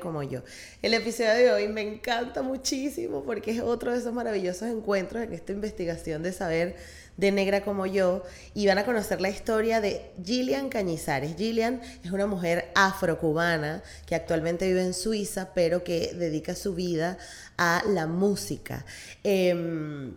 Como yo. El episodio de hoy me encanta muchísimo porque es otro de esos maravillosos encuentros en esta investigación de saber de Negra como yo y van a conocer la historia de Gillian Cañizares. Gillian es una mujer afrocubana que actualmente vive en Suiza pero que dedica su vida a la música. Em,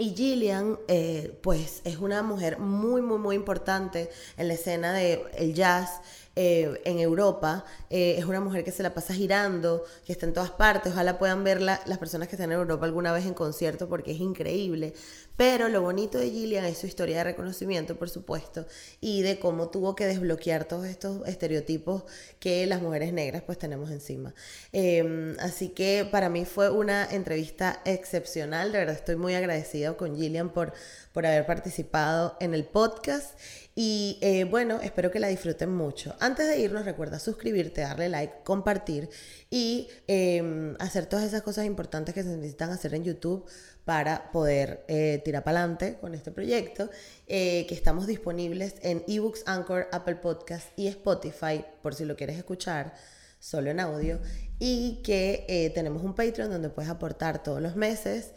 y Gillian, eh, pues, es una mujer muy, muy, muy importante en la escena del el jazz eh, en Europa. Eh, es una mujer que se la pasa girando, que está en todas partes. Ojalá puedan verla las personas que están en Europa alguna vez en concierto porque es increíble. Pero lo bonito de Gillian es su historia de reconocimiento, por supuesto, y de cómo tuvo que desbloquear todos estos estereotipos que las mujeres negras pues tenemos encima. Em, así que para mí fue una entrevista excepcional, de verdad estoy muy agradecido con Gillian por, por haber participado en el podcast y eh, bueno, espero que la disfruten mucho. Antes de irnos, recuerda suscribirte, darle like, compartir y em, hacer todas esas cosas importantes que se necesitan hacer en YouTube para poder eh, tirar para adelante con este proyecto, eh, que estamos disponibles en eBooks, Anchor, Apple Podcast y Spotify, por si lo quieres escuchar solo en audio, y que tenemos un Patreon donde puedes aportar todos los meses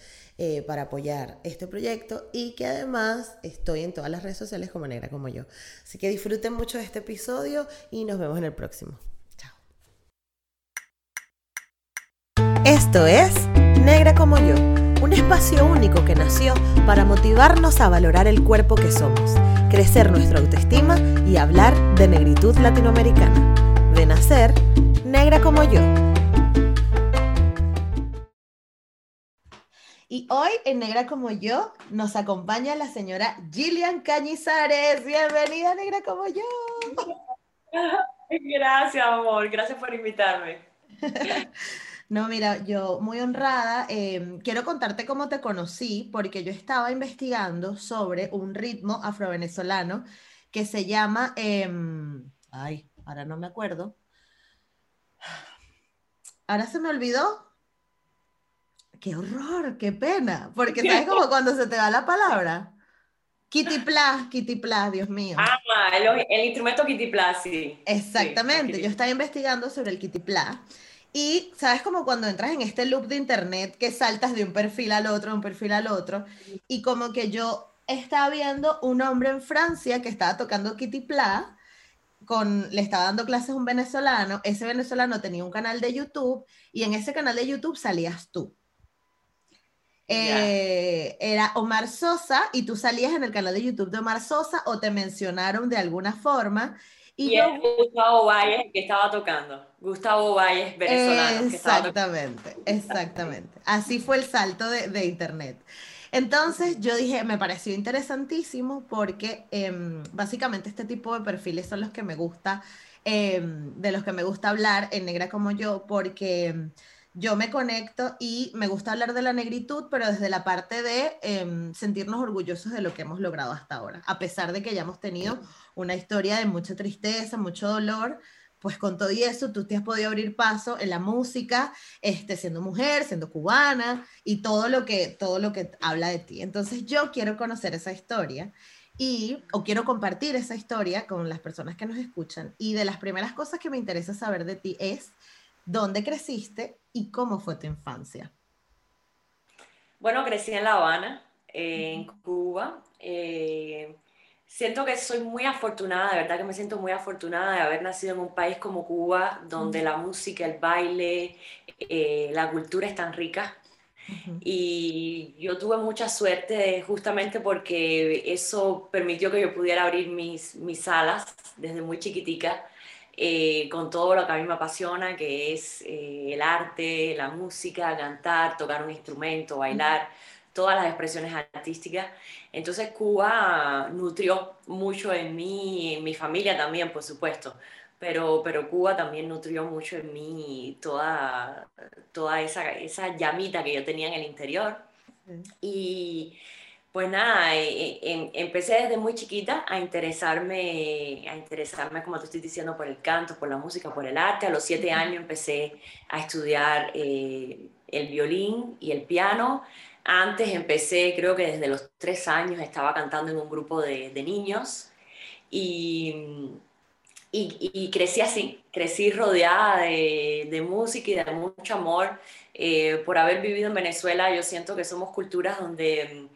para apoyar este proyecto y que además estoy en todas las redes sociales como negra como yo. Así que disfruten mucho de este episodio y nos vemos en el próximo. Chao. Esto es Negra como yo un espacio único que nació para motivarnos a valorar el cuerpo que somos, crecer nuestra autoestima y hablar de negritud latinoamericana. De nacer, negra como yo. Y hoy en Negra como yo nos acompaña la señora Gillian Cañizares. Bienvenida, Negra como yo. Gracias, amor. Gracias por invitarme. No, mira, yo muy honrada, em, quiero contarte cómo te conocí, porque yo estaba investigando sobre un ritmo afrovenezolano que se llama, em, ay, ahora no me acuerdo. Ahora se me olvidó. Qué horror, qué pena, porque sabes como cuando se te va la palabra. Kitiplas, Kitiplas, Dios mío. Ah, el, el instrumento Kitiplas, sí. Exactamente, yo estaba investigando sobre el Kitiplas y sabes como cuando entras en este loop de internet que saltas de un perfil al otro, un perfil al otro, y como que yo estaba viendo un hombre en Francia que estaba tocando Kitty Pla, con, le estaba dando clases a un venezolano, ese venezolano tenía un canal de YouTube y en ese canal de YouTube salías tú. Eh, era Omar Sosa y tú salías en el canal de YouTube de Omar Sosa o te mencionaron de alguna forma y, es Gustavo Valles que estaba tocando. Gustavo Valles, venezolano. Exactamente, exactamente. Así fue el salto de, internet. Entonces yo dije, me pareció interesantísimo porque em, básicamente este tipo de perfiles son los que me gusta, em, de los que me gusta hablar en Negra como yo, porque em, yo me conecto y me gusta hablar de la negritud, pero desde la parte de sentirnos orgullosos de lo que hemos logrado hasta ahora, a pesar de que hayamos tenido una historia de mucha tristeza, mucho dolor, pues con todo y eso tú te has podido abrir paso en la música, este, siendo mujer, siendo cubana y todo lo que, todo lo que habla de ti. Entonces yo quiero conocer esa historia y, o quiero compartir esa historia con las personas que nos escuchan. Y de las primeras cosas que me interesa saber de ti es dónde creciste y cómo fue tu infancia. Bueno, crecí en La Habana, en Cuba. Eh, Siento que soy muy afortunada, de verdad que me siento muy afortunada de haber nacido en un país como Cuba, donde la música, el baile, eh, la cultura es tan rica. Y yo tuve mucha suerte justamente porque eso permitió que yo pudiera abrir mis, mis alas desde muy chiquitica eh, con todo lo que a mí me apasiona, que es eh, el arte, la música, cantar, tocar un instrumento, bailar todas las expresiones artísticas. Entonces Cuba nutrió mucho en mí, en mi familia también, por supuesto, pero, pero Cuba también nutrió mucho en mí toda, toda esa, esa llamita que yo tenía en el interior. Y pues nada, eh, eh, em, empecé desde muy chiquita a interesarme, a interesarme, como te estoy diciendo, por el canto, por la música, por el arte. A los siete años empecé a estudiar eh, el violín y el piano. Antes empecé, creo que desde los tres años estaba cantando en un grupo de, niños y, y, crecí así, crecí rodeada de, de, música y de mucho amor. por haber vivido en Venezuela, yo siento que somos culturas donde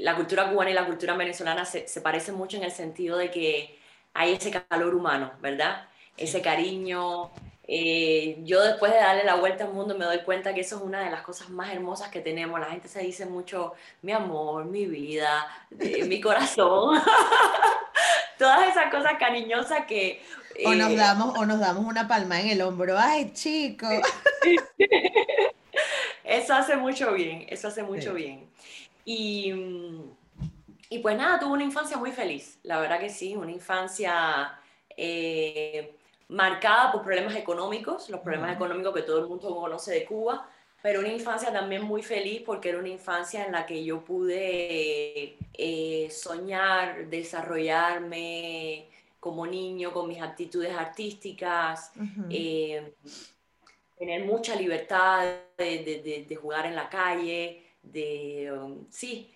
la cultura cubana y la cultura venezolana se, se, parecen mucho en el sentido de que hay ese calor humano, ¿verdad? Ese cariño. Eh, yo después de darle la vuelta al mundo me doy cuenta que eso es una de las cosas más hermosas que tenemos. La gente se dice mucho, mi amor, mi vida, mi corazón. Todas esas cosas cariñosas que... o, nos eh, damos, o nos damos una palma en el hombro. Ay, chico. eso hace mucho bien, eso hace mucho bien. Y, y pues nada, tuve una infancia muy feliz, la verdad que sí, una infancia eh, marcada por problemas económicos, los problemas económicos que todo el mundo conoce de Cuba, pero una infancia también muy feliz porque era una infancia en la que yo pude eh, soñar, desarrollarme como niño con mis actitudes artísticas, eh, tener mucha libertad de, de, de, jugar en la calle, de, um, sí,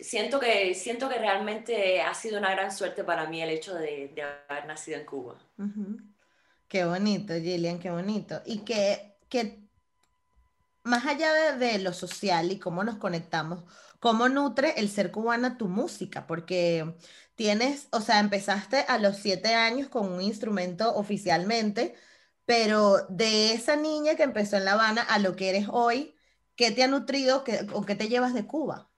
siento que, siento que realmente ha sido una gran suerte para mí el hecho de, haber nacido en Cuba. Qué bonito, Gillian, qué bonito. Y que, que más allá de, lo social y cómo nos conectamos, ¿cómo nutre el ser cubana tu música? Porque tienes, o sea, empezaste a los siete años con un instrumento oficialmente, pero de esa niña que empezó en La Habana a lo que eres hoy, ¿Qué te ha nutrido o qué te llevas de Cuba?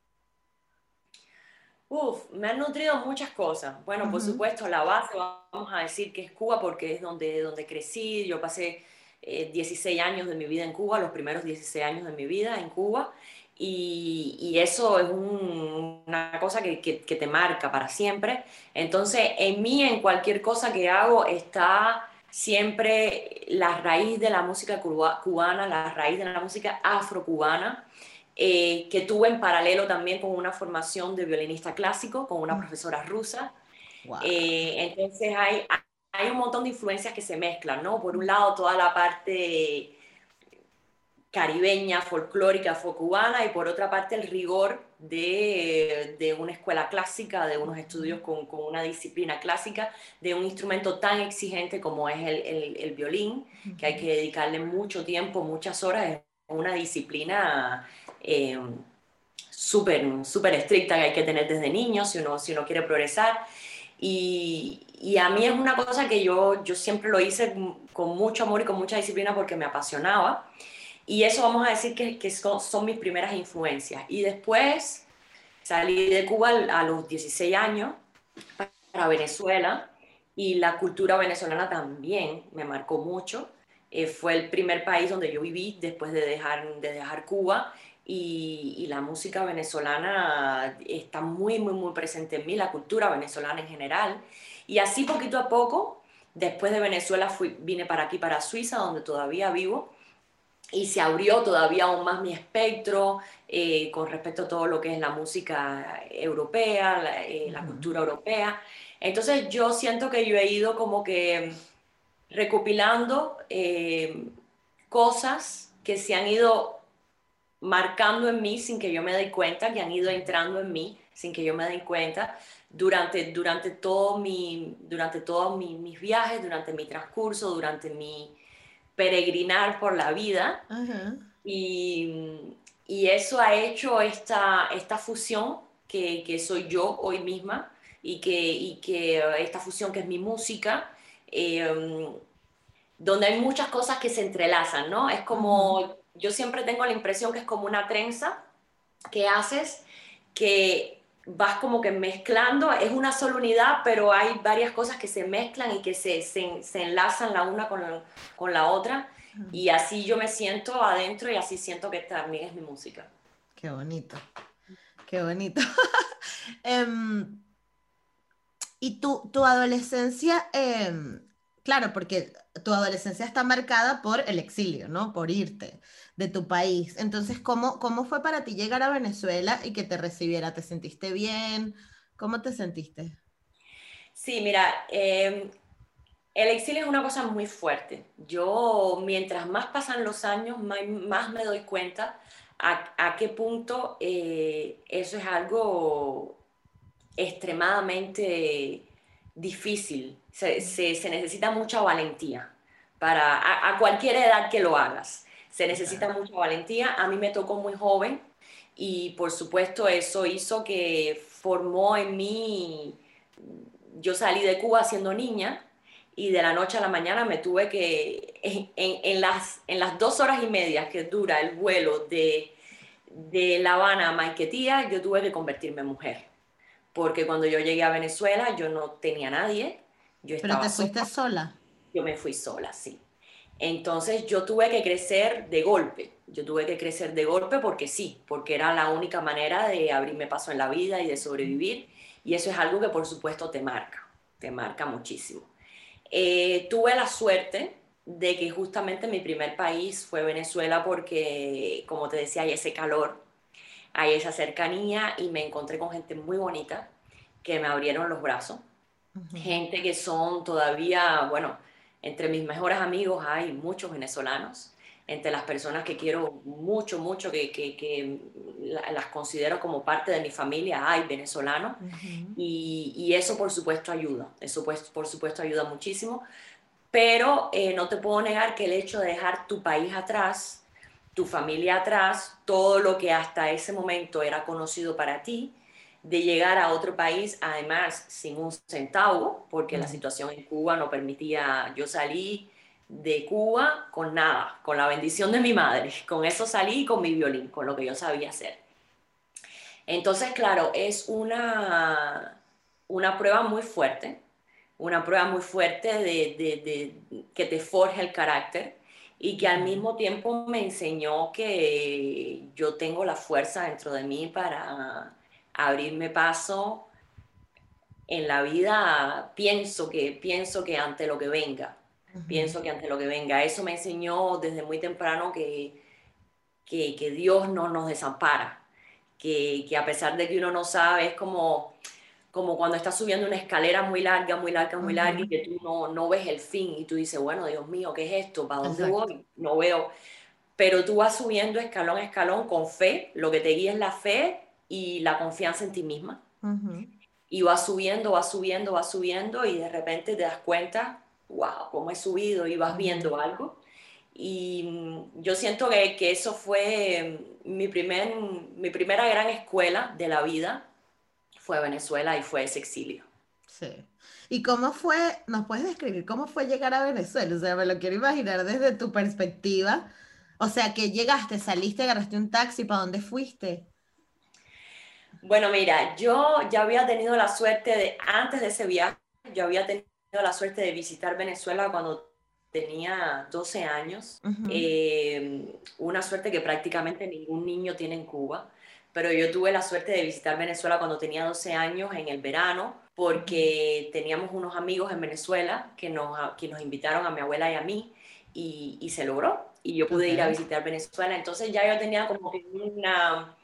Uf, me han nutrido muchas cosas. Bueno, por supuesto, la base, vamos a decir que es Cuba porque es donde, donde crecí. Yo pasé 16 eh, años de mi vida en Cuba, los primeros 16 años de mi vida en Cuba. Y, y eso es una cosa que, que, que, te marca para siempre. Entonces, en mí, en cualquier cosa que hago, está siempre la raíz de la música cubana, la raíz de la música afrocubana, eh, que tuve en paralelo también con una formación de violinista clásico, con una mm. profesora rusa. Eh, entonces hay, hay un montón de influencias que se mezclan, ¿no? Por un lado, toda la parte caribeña, folclórica, cubana y por otra parte el rigor de, de una escuela clásica, de unos estudios con, con, una disciplina clásica, de un instrumento tan exigente como es el, el, el violín, que hay que dedicarle mucho tiempo, muchas horas, es una disciplina eh, súper super estricta que hay que tener desde niño si uno, si uno quiere progresar. Y, y, a mí es una cosa que yo, yo siempre lo hice con mucho amor y con mucha disciplina porque me apasionaba. Y eso vamos a decir que, que son, son, mis primeras influencias. Y después salí de Cuba a los 16 años para Venezuela y la cultura venezolana también me marcó mucho. Eh, fue el primer país donde yo viví después de dejar, de dejar Cuba y, y, la música venezolana está muy, muy, muy presente en mí, la cultura venezolana en general. Y así poquito a poco, después de Venezuela fui, vine para aquí, para Suiza, donde todavía vivo y se abrió todavía aún más mi espectro eh, con respecto a todo lo que es la música europea, la, eh, cultura europea. Entonces yo siento que yo he ido como que recopilando eh, cosas que se han ido marcando en mí sin que yo me dé cuenta, que han ido entrando en mí sin que yo me dé cuenta durante, durante, todo mi, durante todos mis viajes, durante mi transcurso, durante mi peregrinar por la vida. y, y, eso ha hecho esta, esta fusión que, que, soy yo hoy misma y que, y que esta fusión que es mi música, em, donde hay muchas cosas que se entrelazan, ¿no? Es como, yo siempre tengo la impresión que es como una trenza que haces que vas como que mezclando, es una sola unidad, pero hay varias cosas que se mezclan y que se, se, se enlazan la una con la, con la otra. Y así yo me siento adentro y así siento que también es mi música. Qué bonito. Qué bonito. Em, y tu, tu adolescencia, em, claro, porque tu adolescencia está marcada por el exilio, ¿no? Por irte de tu país. Entonces, ¿cómo, cómo fue para ti llegar a Venezuela y que te recibiera? ¿Te sentiste bien? ¿Cómo te sentiste? Sí, mira, em, el exilio es una cosa muy fuerte. Yo, mientras más pasan los años, más, me doy cuenta a, qué punto eh, eso es algo extremadamente difícil. Se, necesita mucha valentía para a, cualquier edad que lo hagas. Se necesita mucha valentía. A mí me tocó muy joven y por supuesto eso hizo que formó en mí, yo salí de Cuba siendo niña y de la noche a la mañana me tuve que, en, las, en las dos horas y media que dura el vuelo de, de La Habana a Maiquetía, yo tuve que convertirme en mujer. Porque cuando yo llegué a Venezuela yo no tenía nadie. Yo ¿Pero te fuiste sola? Yo me fui sola, sí. Entonces yo tuve que crecer de golpe. Yo tuve que crecer de golpe porque sí, porque era la única manera de abrirme paso en la vida y de sobrevivir. Y eso es algo que por supuesto te marca, te marca muchísimo. Eh, tuve la suerte de que justamente mi primer país fue Venezuela porque, como te decía, hay ese calor, hay esa cercanía y me encontré con gente muy bonita que me abrieron los brazos. Gente que son todavía, bueno, entre mis mejores amigos hay muchos venezolanos, entre las personas que quiero mucho, mucho, que, que, las considero como parte de mi familia, hay venezolanos, y, y, eso por supuesto ayuda, eso pues, por supuesto ayuda muchísimo, pero eh, no te puedo negar que el hecho de dejar tu país atrás, tu familia atrás, todo lo que hasta ese momento era conocido para ti, de llegar a otro país, además sin un centavo, porque la situación en Cuba no permitía, yo salí de Cuba con nada, con la bendición de mi madre, con eso salí con mi violín, con lo que yo sabía hacer. Entonces, claro, es una, una prueba muy fuerte, una prueba muy fuerte de, de, que te forja el carácter y que al mismo tiempo me enseñó que yo tengo la fuerza dentro de mí para abrirme paso en la vida, pienso que, pienso que ante lo que venga, pienso que ante lo que venga. Eso me enseñó desde muy temprano que, que, que Dios no nos desampara, que, que, a pesar de que uno no sabe, es como, como cuando estás subiendo una escalera muy larga, muy larga, muy larga y que tú no, no ves el fin y tú dices, bueno, Dios mío, ¿qué es esto? ¿Para dónde voy? No veo. Pero tú vas subiendo escalón a escalón con fe, lo que te guía es la fe y la confianza en ti misma. Y vas subiendo, vas subiendo, vas subiendo y de repente te das cuenta, wow, cómo he subido y vas viendo algo. Y mm, yo siento que, que, eso fue mi, primer, mi primera gran escuela de la vida, fue Venezuela y fue ese exilio. Sí. ¿Y cómo fue, nos puedes describir cómo fue llegar a Venezuela? O sea, me lo quiero imaginar desde tu perspectiva. O sea, que llegaste, saliste, agarraste un taxi, ¿para dónde fuiste? Bueno, mira, yo ya había tenido la suerte de, antes de ese viaje, yo había tenido la suerte de visitar Venezuela cuando tenía 12 años, eh, una suerte que prácticamente ningún niño tiene en Cuba, pero yo tuve la suerte de visitar Venezuela cuando tenía 12 años en el verano, porque teníamos unos amigos en Venezuela que nos, que nos invitaron a mi abuela y a mí, y, y se logró, y yo pude ir a visitar Venezuela, entonces ya yo tenía como que una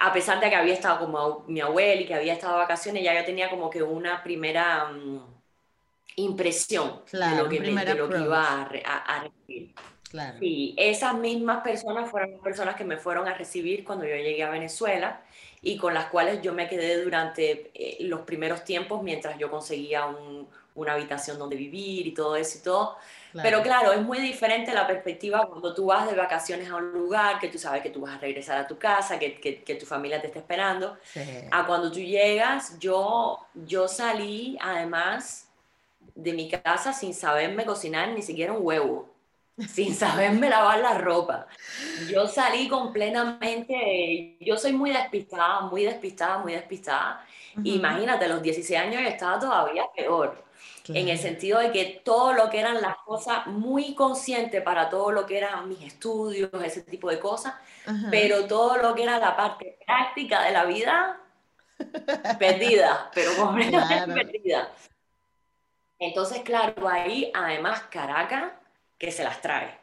a pesar de que había estado como mi abuela y que había estado de vacaciones, ya yo tenía como que una primera mm, impresión de lo que, iba a, recibir. Claro. Sí, esas mismas personas fueron las personas que me fueron a recibir cuando yo llegué a Venezuela y con las cuales yo me quedé durante eh, los primeros tiempos mientras yo conseguía una habitación donde vivir y todo eso y todo. Pero claro, es muy diferente la perspectiva cuando tú vas de vacaciones a un lugar, que tú sabes que tú vas a regresar a tu casa, que, que, tu familia te está esperando, a cuando tú llegas, yo, yo salí además de mi casa sin saberme cocinar ni siquiera un huevo. sin saberme lavar la ropa. Yo salí completamente, yo soy muy despistada, muy despistada, muy despistada. Imagínate, a los 16 años estaba todavía peor. En el sentido de que todo lo que eran las cosas, muy consciente para todo lo que eran mis estudios, ese tipo de cosas, pero todo lo que era la parte práctica de la vida, perdida, pero completamente perdida. Entonces, claro, ahí además Caracas que se las trae.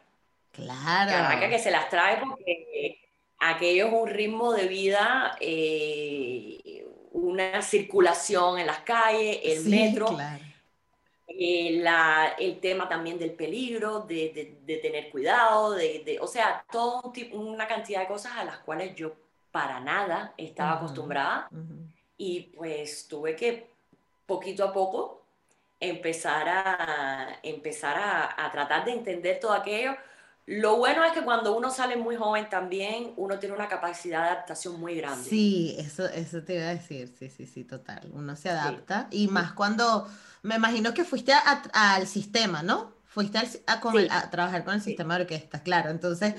Claro. Caracas que se las trae porque aquello es un ritmo de vida, eh, una circulación en las calles, el metro. Claro. Eh, la, el tema también del peligro, de, de, tener cuidado, de, o sea, tipo, una cantidad de cosas a las cuales yo para nada estaba acostumbrada y pues tuve que poquito a poco empezar a, empezar a, a, tratar de entender todo aquello. Lo bueno es que cuando uno sale muy joven también, uno tiene una capacidad de adaptación muy grande. Sí, eso, eso te iba a decir, sí, sí, sí, total. Uno se adapta y más cuando, me imagino que fuiste al sistema, ¿no? Fuiste a, a, trabajar con el sistema de orquesta, claro. Entonces,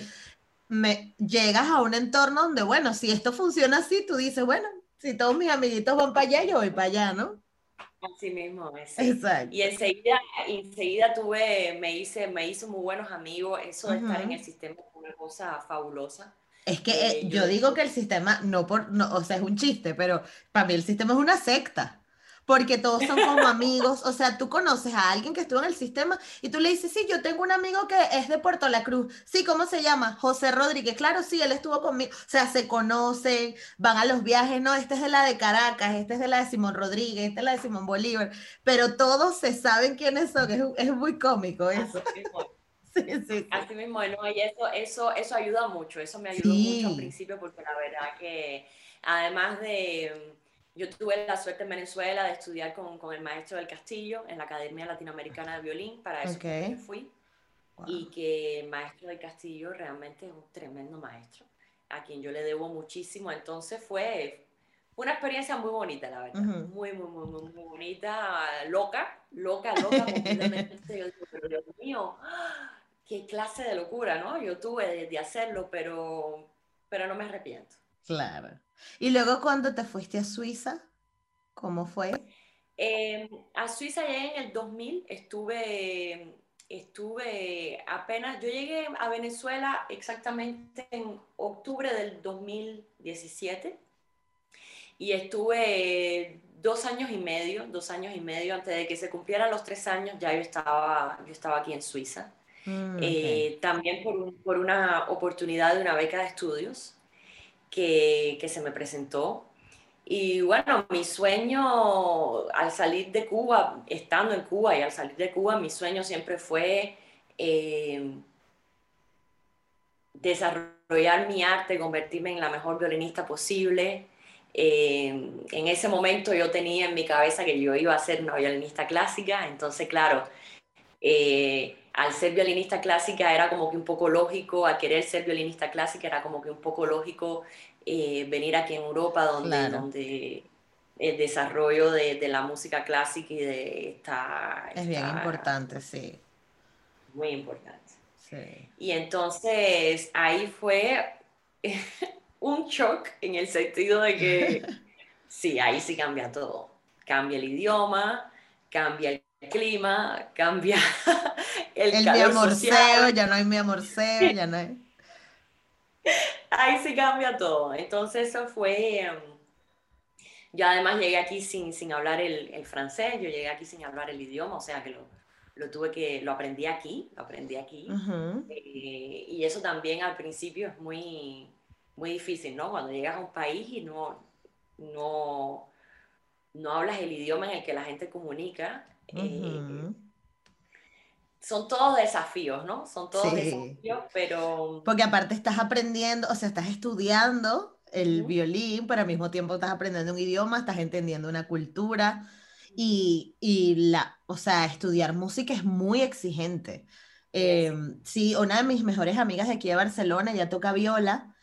me, llegas a un entorno donde, bueno, si esto funciona así, tú dices, bueno, si todos mis amiguitos van para allá, yo voy para allá, ¿no? Así mismo, Exacto. Y enseguida, enseguida tuve, me hice, me hice muy buenos amigos. Eso de estar en el sistema es una cosa fabulosa. Es que eh, eh, yo, digo que el sistema, no por, no, o sea, es un chiste, pero para mí el sistema es una secta porque todos son como amigos, o sea, tú conoces a alguien que estuvo en el sistema y tú le dices, sí, yo tengo un amigo que es de Puerto La Cruz, sí, ¿cómo se llama? José Rodríguez, claro, sí, él estuvo conmigo, o sea, se conocen, van a los viajes, no, este es de la de Caracas, este es de la de Simón Rodríguez, este es la de Simón Bolívar, pero todos se saben quiénes son, es, es muy cómico eso. Sí, sí, Así mismo, ¿no? y eso, eso, eso ayuda mucho, eso me ayudó mucho al principio porque la verdad que además de yo tuve la suerte en Venezuela de estudiar con, con, el maestro del Castillo en la Academia Latinoamericana de Violín, para eso fui. Y que el maestro del Castillo realmente es un tremendo maestro, a quien yo le debo muchísimo. Entonces fue una experiencia muy bonita, la verdad. Muy, muy, muy, muy, muy, bonita, loca, loca, loca, completamente. yo digo, pero Dios mío, qué clase de locura, ¿no? Yo tuve de, de hacerlo, pero, pero no me arrepiento. Claro. Y luego cuando te fuiste a Suiza, ¿cómo fue? Em, a Suiza llegué en el 2000, estuve, estuve apenas, yo llegué a Venezuela exactamente en octubre del 2017 y estuve dos años y medio, dos años y medio antes de que se cumplieran los tres años, ya yo estaba, yo estaba aquí en Suiza. Mm, eh, también por, por, una oportunidad de una beca de estudios que, se me presentó. Y bueno, mi sueño al salir de Cuba, estando en Cuba y al salir de Cuba, mi sueño siempre fue eh, desarrollar mi arte, convertirme en la mejor violinista posible. Eh, en ese momento yo tenía en mi cabeza que yo iba a ser una violinista clásica, entonces claro, eh, al ser violinista clásica era como que un poco lógico, al querer ser violinista clásica era como que un poco lógico eh, venir aquí en Europa donde, donde el desarrollo de, de, la música clásica y de esta... Es bien importante, sí. Muy importante. Sí. Y entonces ahí fue un shock en el sentido de que sí, ahí sí cambia todo. Cambia el idioma, cambia el clima, cambia el, el calor mi amorceo, ya no hay mi amorceo, ya no hay... Ahí sí cambia todo. Entonces eso fue... Em, yo además llegué aquí sin, sin hablar el, el, francés, yo llegué aquí sin hablar el idioma, o sea que lo, lo tuve que, lo aprendí aquí, lo aprendí aquí. Eh, y eso también al principio es muy, muy difícil, ¿no? Cuando llegas a un país y no, no, no hablas el idioma en el que la gente comunica, eh, son todos desafíos, ¿no? Son todos desafíos, pero... Porque aparte estás aprendiendo, o sea, estás estudiando el violín, pero al mismo tiempo estás aprendiendo un idioma, estás entendiendo una cultura y, y la, o sea, estudiar música es muy exigente. Em, sí, una de mis mejores amigas de aquí de Barcelona, ya toca viola,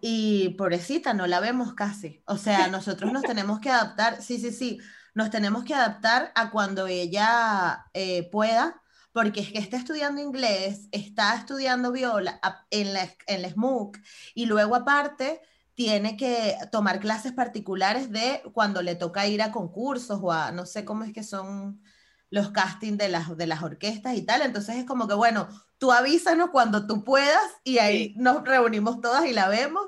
y pobrecita, no la vemos casi. O sea, nosotros nos tenemos que adaptar, sí, sí, sí, nos tenemos que adaptar a cuando ella eh, pueda, porque es que está estudiando inglés, está estudiando viola en la, en la SMUC y luego aparte tiene que tomar clases particulares de cuando le toca ir a concursos o a, no sé cómo es que son los castings de las, de las orquestas y tal. Entonces es como que, bueno, tú avísanos cuando tú puedas y ahí nos reunimos todas y la vemos.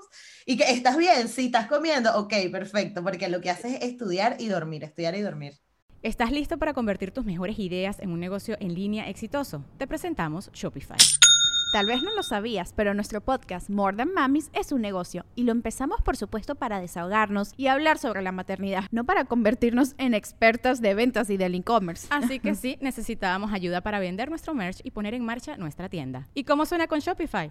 Y que estás bien, si estás comiendo, ok, perfecto, porque lo que haces es estudiar y dormir, estudiar y dormir. ¿Estás listo para convertir tus mejores ideas en un negocio en línea exitoso? Te presentamos Shopify. Tal vez no lo sabías, pero nuestro podcast More Than Mamis es un negocio y lo empezamos por supuesto para desahogarnos y hablar sobre la maternidad, no para convertirnos en expertas de ventas y del e-commerce. Así que sí, necesitábamos ayuda para vender nuestro merch y poner en marcha nuestra tienda. ¿Y cómo suena con Shopify?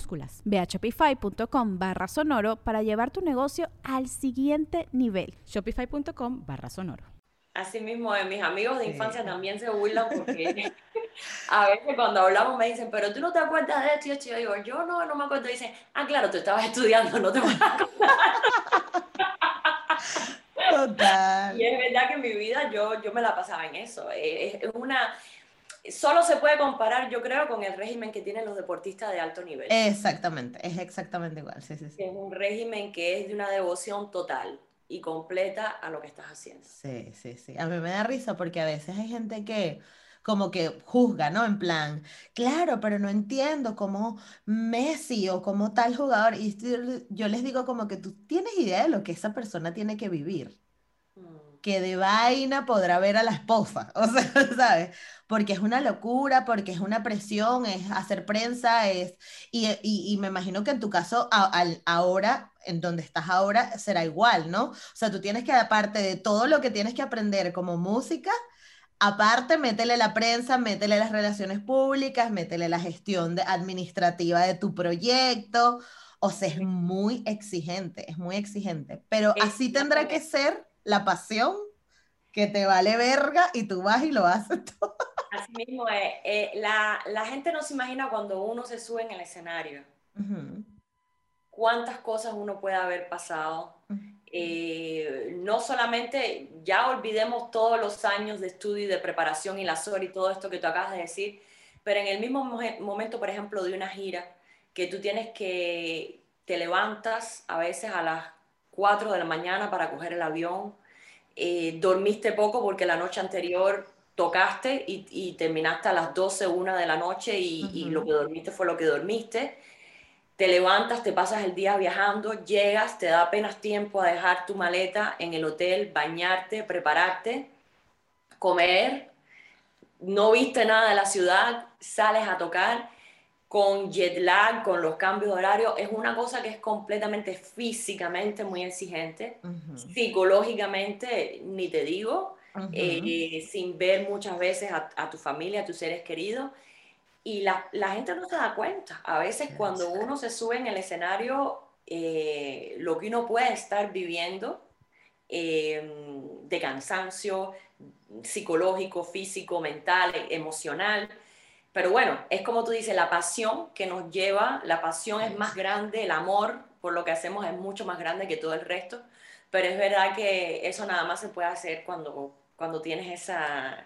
Ve a shopify.com barra sonoro para llevar tu negocio al siguiente nivel. Shopify.com barra sonoro. Asimismo, de mis amigos de infancia también se burlan porque a veces cuando hablamos me dicen, pero tú no te acuerdas de esto. Y yo digo, yo no, no me acuerdo. Y dicen, ah, claro, tú estabas estudiando, no te acuerdas. Total. Y es verdad que en mi vida yo, yo me la pasaba en eso. Es, es una, solo se puede comparar, yo creo, con el régimen que tienen los deportistas de alto nivel. Exactamente, es exactamente igual. Sí, sí, sí. Es un régimen que es de una devoción total y completa a lo que estás haciendo. Sí, sí, sí. A mí me da risa porque a veces hay gente que como que juzga, ¿no? En plan, claro, pero no entiendo cómo Messi o cómo tal jugador, y yo les digo como que tú tienes idea de lo que esa persona tiene que vivir que de vaina podrá ver a la esposa, o sea, ¿sabes? Porque es una locura, porque es una presión, es hacer prensa, es... Y, y, me imagino que en tu caso, ahora, en donde estás ahora, será igual, ¿no? O sea, tú tienes que, aparte de todo lo que tienes que aprender como música, aparte, métele la prensa, métele las relaciones públicas, métele la gestión administrativa de tu proyecto. O sea, es muy exigente, es muy exigente. Pero así tendrá que ser la pasión que te vale verga y tú vas y lo haces todo. Así mismo es. Eh, la, la, gente no se imagina cuando uno se sube en el escenario. Cuántas cosas uno puede haber pasado. Eh, no solamente, ya olvidemos todos los años de estudio y de preparación y la SOR y todo esto que tú acabas de decir, pero en el mismo momento, por ejemplo, de una gira, que tú tienes que, te levantas a veces a las 4 de la mañana para coger el avión, eh, dormiste poco porque la noche anterior tocaste y, terminaste a las 12, 1 de la noche y, lo que dormiste fue lo que dormiste. Te levantas, te pasas el día viajando, llegas, te da apenas tiempo a dejar tu maleta en el hotel, bañarte, prepararte, comer, no viste nada de la ciudad, sales a tocar con jet lag, con los cambios de horario, es una cosa que es completamente físicamente muy exigente, psicológicamente, ni te digo, eh, sin ver muchas veces a, tu familia, a tus seres queridos. Y la, la, gente no se da cuenta. A veces cuando uno se sube en el escenario, eh, lo que uno puede estar viviendo em, de cansancio psicológico, físico, mental, emocional, pero bueno, es como tú dices, la pasión que nos lleva, la pasión es más grande, el amor por lo que hacemos es mucho más grande que todo el resto, pero es verdad que eso nada más se puede hacer cuando, cuando tienes esa,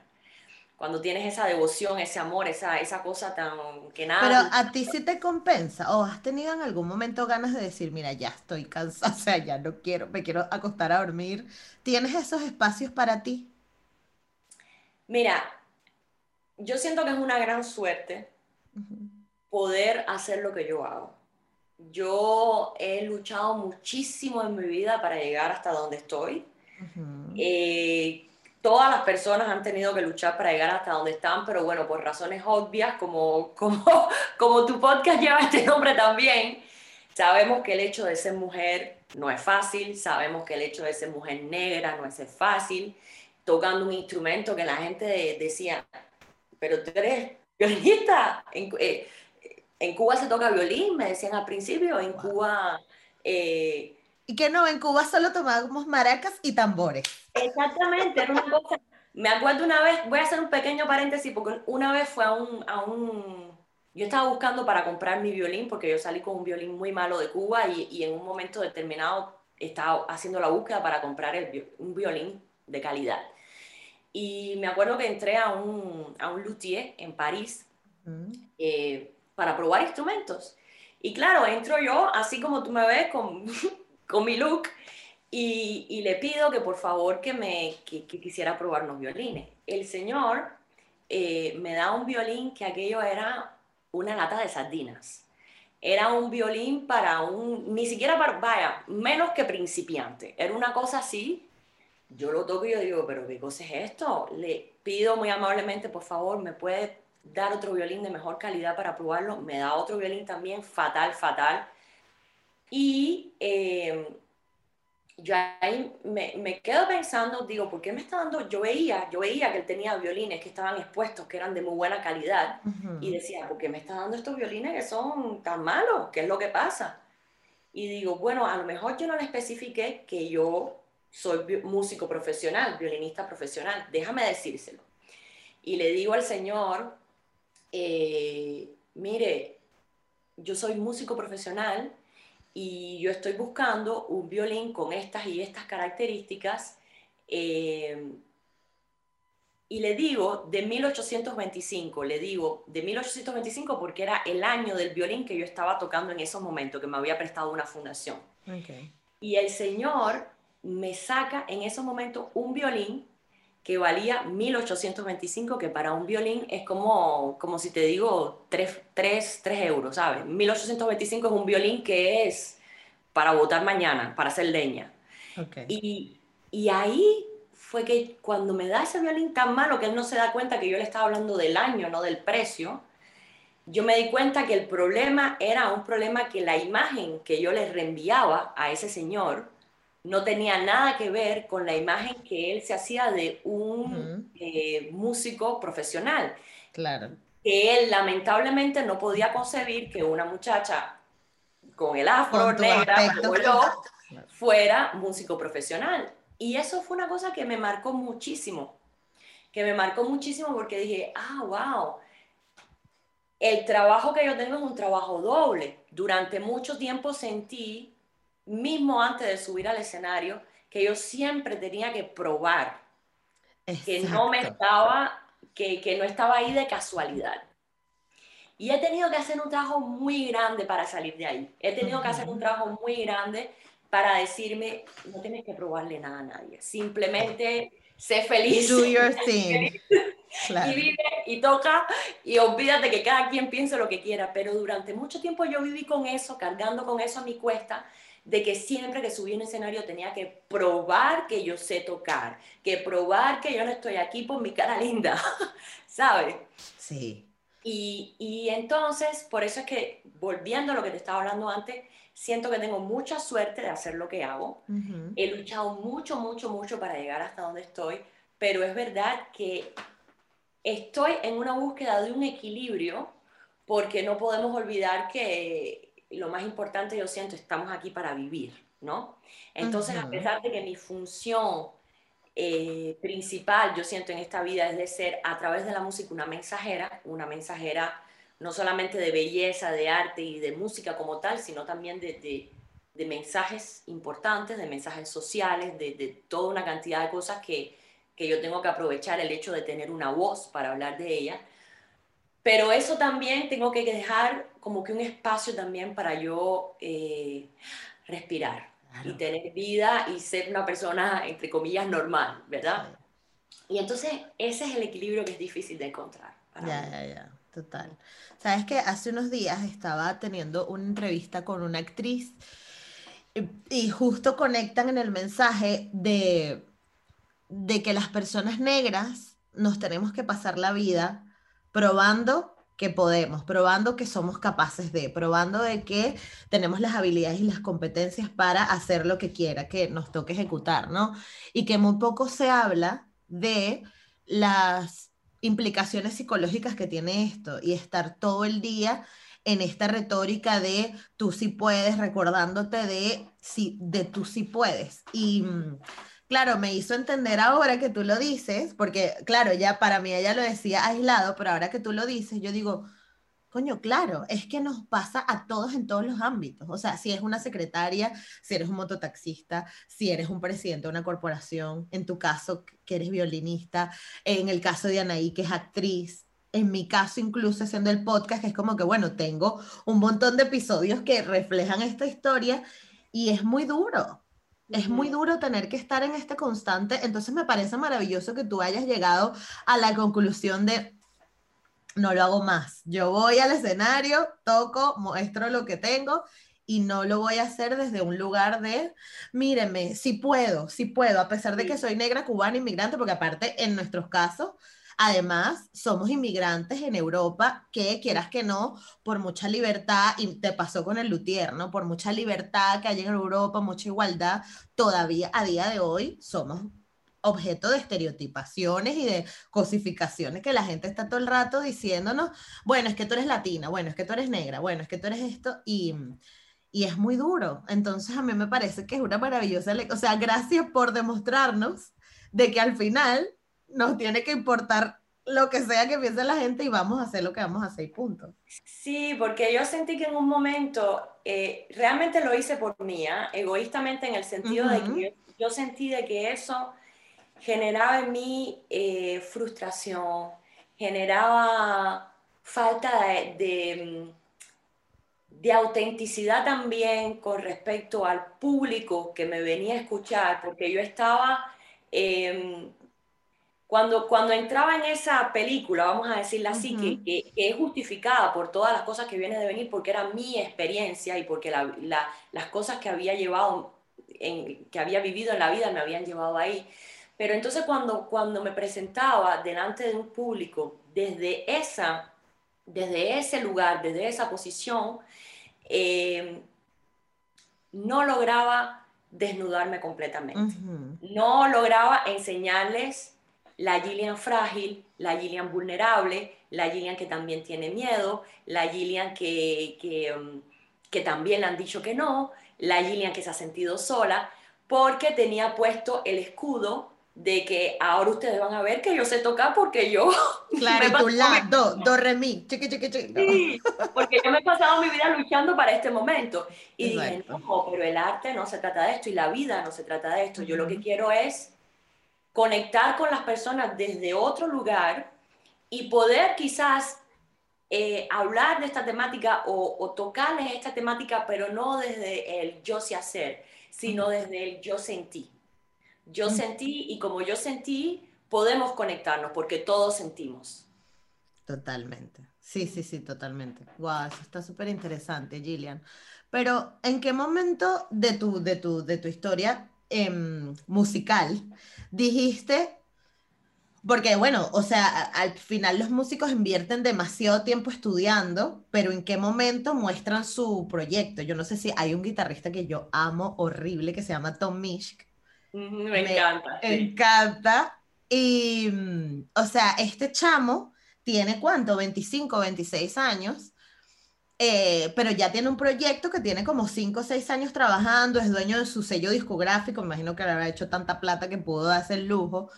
cuando tienes esa devoción, ese amor, esa, esa cosa tan que nada. Pero a ti sí te compensa, o has tenido en algún momento ganas de decir, mira, ya estoy cansada, o sea, ya no quiero, me quiero acostar a dormir. ¿Tienes esos espacios para ti? Mira, yo siento que es una gran suerte poder hacer lo que yo hago. Yo he luchado muchísimo en mi vida para llegar hasta donde estoy. Eh, todas las personas han tenido que luchar para llegar hasta donde están, pero bueno, por razones obvias, como, como, como tu podcast lleva este nombre también, sabemos que el hecho de ser mujer no es fácil, sabemos que el hecho de ser mujer negra no es fácil, tocando un instrumento que la gente decía, pero tú eres violinista. En, eh, en, Cuba se toca violín, me decían al principio, en Cuba... Eh, y que no, en Cuba solo tomábamos maracas y tambores. Exactamente, era una cosa... Me acuerdo una vez, voy a hacer un pequeño paréntesis, porque una vez fue a un, a un yo estaba buscando para comprar mi violín porque yo salí con un violín muy malo de Cuba y, y en un momento determinado estaba haciendo la búsqueda para comprar el, un violín de calidad. Y me acuerdo que entré a un, a un luthier en París eh, para probar instrumentos. Y claro, entro yo, así como tú me ves, con, con mi look, y, le pido que por favor que me que quisiera probar unos violines. El señor eh, me da un violín que aquello era una lata de sardinas. Era un violín para un, ni siquiera para, vaya, menos que principiante. Era una cosa así. Yo lo toco y yo digo, pero ¿qué cosa es esto? Le pido muy amablemente, por favor, ¿me puede dar otro violín de mejor calidad para probarlo? Me da otro violín también, fatal, fatal. Y eh, yo ahí me, me, quedo pensando, digo, ¿por qué me está dando? Yo veía, yo veía que él tenía violines que estaban expuestos, que eran de muy buena calidad, y decía, ¿por qué me está dando estos violines que son tan malos? ¿Qué es lo que pasa? Y digo, bueno, a lo mejor yo no le especifiqué que yo soy músico profesional, violinista profesional, déjame decírselo. Y le digo al señor, eh, mire, yo soy músico profesional, y yo estoy buscando un violín con estas y estas características. Eh, y le digo de 1825, le digo de 1825 porque era el año del violín que yo estaba tocando en esos momentos, que me había prestado una fundación. Y el señor me saca en esos momentos un violín que valía 1825, que para un violín es como, como si te digo 3, 3, 3 euros, ¿sabes? 1825 es un violín que es para botar mañana, para hacer leña. Y, y ahí fue que cuando me da ese violín tan malo que él no se da cuenta que yo le estaba hablando del año, no del precio, yo me di cuenta que el problema era un problema que la imagen que yo le reenviaba a ese señor no tenía nada que ver con la imagen que él se hacía de un eh, músico profesional. Claro. Que él lamentablemente no podía concebir que una muchacha con el afro negra como yo fuera músico profesional. Y eso fue una cosa que me marcó muchísimo. Que me marcó muchísimo porque dije, ah, wow, el trabajo que yo tengo es un trabajo doble. Durante mucho tiempo sentí mismo antes de subir al escenario, que yo siempre tenía que probar que no me estaba, que, que no estaba ahí de casualidad. Y he tenido que hacer un trabajo muy grande para salir de ahí. He tenido que hacer un trabajo muy grande para decirme, no tienes que probarle nada a nadie. Simplemente sé feliz. Do your thing. Y vive y toca y olvídate que cada quien piense lo que quiera. Pero durante mucho tiempo yo viví con eso, cargando con eso a mi cuesta de que siempre que subí un escenario tenía que probar que yo sé tocar, que probar que yo no estoy aquí por mi cara linda, ¿sabes? Sí. Y, y, entonces, por eso es que, volviendo a lo que te estaba hablando antes, siento que tengo mucha suerte de hacer lo que hago. He luchado mucho, mucho, mucho para llegar hasta donde estoy, pero es verdad que estoy en una búsqueda de un equilibrio porque no podemos olvidar que lo más importante yo siento, estamos aquí para vivir, ¿no? Entonces, a pesar de que mi función eh, principal, yo siento en esta vida, es de ser a través de la música una mensajera, una mensajera no solamente de belleza, de arte y de música como tal, sino también de, de, mensajes importantes, de mensajes sociales, de, de, toda una cantidad de cosas que, que yo tengo que aprovechar el hecho de tener una voz para hablar de ella pero eso también tengo que dejar como que un espacio también para yo eh, respirar y tener vida y ser una persona, entre comillas, normal, ¿verdad? Y entonces ese es el equilibrio que es difícil de encontrar. Ya, ya, ya, total. Sabes que hace unos días estaba teniendo una entrevista con una actriz y justo conectan en el mensaje de, de que las personas negras nos tenemos que pasar la vida probando que podemos, probando que somos capaces de, probando de que tenemos las habilidades y las competencias para hacer lo que quiera que nos toque ejecutar, ¿no? Y que muy poco se habla de las implicaciones psicológicas que tiene esto y estar todo el día en esta retórica de tú sí puedes, recordándote de, sí, de tú sí puedes. Y mm, claro, me hizo entender ahora que tú lo dices, porque claro, ya para mí ella lo decía aislado, pero ahora que tú lo dices, yo digo, coño, claro, es que nos pasa a todos en todos los ámbitos. O sea, si es una secretaria, si eres un mototaxista, si eres un presidente de una corporación, en tu caso que eres violinista, en el caso de Anaí que es actriz, en mi caso incluso haciendo el podcast, es como que, bueno, tengo un montón de episodios que reflejan esta historia y es muy duro. Es muy duro tener que estar en este constante, entonces me parece maravilloso que tú hayas llegado a la conclusión de, no lo hago más. Yo voy al escenario, toco, muestro lo que tengo y no lo voy a hacer desde un lugar de, míreme, si puedo, si puedo, a pesar de que soy negra, cubana, inmigrante, porque aparte en nuestros casos, además, somos inmigrantes en Europa que quieras que no, por mucha libertad, y te pasó con el Luthier, ¿no? Por mucha libertad que hay en Europa, mucha igualdad, todavía a día de hoy somos objeto de estereotipaciones y de cosificaciones que la gente está todo el rato diciéndonos, bueno, es que tú eres latina, bueno, es que tú eres negra, bueno, es que tú eres esto, y, y es muy duro. Entonces a mí me parece que es una maravillosa, o sea, gracias por demostrarnos de que al final nos tiene que importar lo que sea que piense la gente y vamos a hacer lo que vamos a hacer, punto. Sí, porque yo sentí que en un momento, eh, realmente lo hice por mí, ¿ah? egoístamente en el sentido de que yo sentí de que eso generaba en mí eh, frustración, generaba falta de, de, autenticidad también con respecto al público que me venía a escuchar, porque yo estaba, em, cuando, cuando entraba en esa película, vamos a decirla así, que, es justificada por todas las cosas que vienen de venir, porque era mi experiencia y porque las cosas que había llevado, en, que había vivido en la vida me habían llevado ahí. Pero entonces cuando, cuando me presentaba delante de un público desde, esa, desde ese lugar, desde esa posición, eh, no lograba desnudarme completamente. No lograba enseñarles la Gillian frágil, la Gillian vulnerable, la Gillian que también tiene miedo, la Gillian que, que, um, que también le han dicho que no, la Gillian que se ha sentido sola, porque tenía puesto el escudo de que ahora ustedes van a ver que yo sé tocar porque yo... Claro, tu la, do, do, re, mi, chiqui, chiqui, chiqui. Sí, porque yo me he pasado mi vida luchando para este momento. Y dije, no, pero el arte no se trata de esto y la vida no se trata de esto. Yo lo que quiero es conectar con las personas desde otro lugar y poder quizás eh, hablar de esta temática o, o, tocarles esta temática, pero no desde el yo sé hacer, sino desde el yo sentí. Yo sentí y como yo sentí, podemos conectarnos porque todos sentimos. Totalmente. Sí, sí, sí, totalmente. Guau, eso está súper interesante, Gillian. Pero, ¿en qué momento de tu, de tu, de tu historia em, musical dijiste, porque bueno, o sea, al final los músicos invierten demasiado tiempo estudiando, pero ¿en qué momento muestran su proyecto? Yo no sé si hay un guitarrista que yo amo horrible que se llama Tom Mishk, me, encanta. Me encanta. Y, mm, o sea, este chamo tiene cuánto, 25, 26 años, eh, pero ya tiene un proyecto que tiene como 5 o 6 años trabajando, es dueño de su sello discográfico, me imagino que le habrá hecho tanta plata que pudo hacer lujo,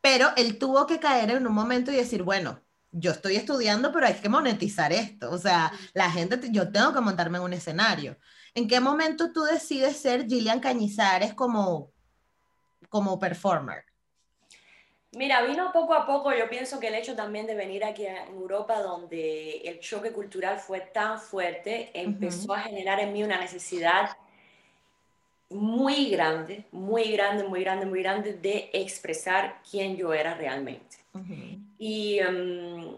pero él tuvo que caer en un momento y decir, bueno, yo estoy estudiando, pero hay que monetizar esto, o sea, la gente, yo tengo que montarme en un escenario. ¿En qué momento tú decides ser Gillian Cañizares como como performer? Mira, vino poco a poco, yo pienso que el hecho también de venir aquí a Europa, donde el choque cultural fue tan fuerte, empezó a generar en mí una necesidad muy grande, muy grande, muy grande, muy grande de expresar quién yo era realmente. Y em,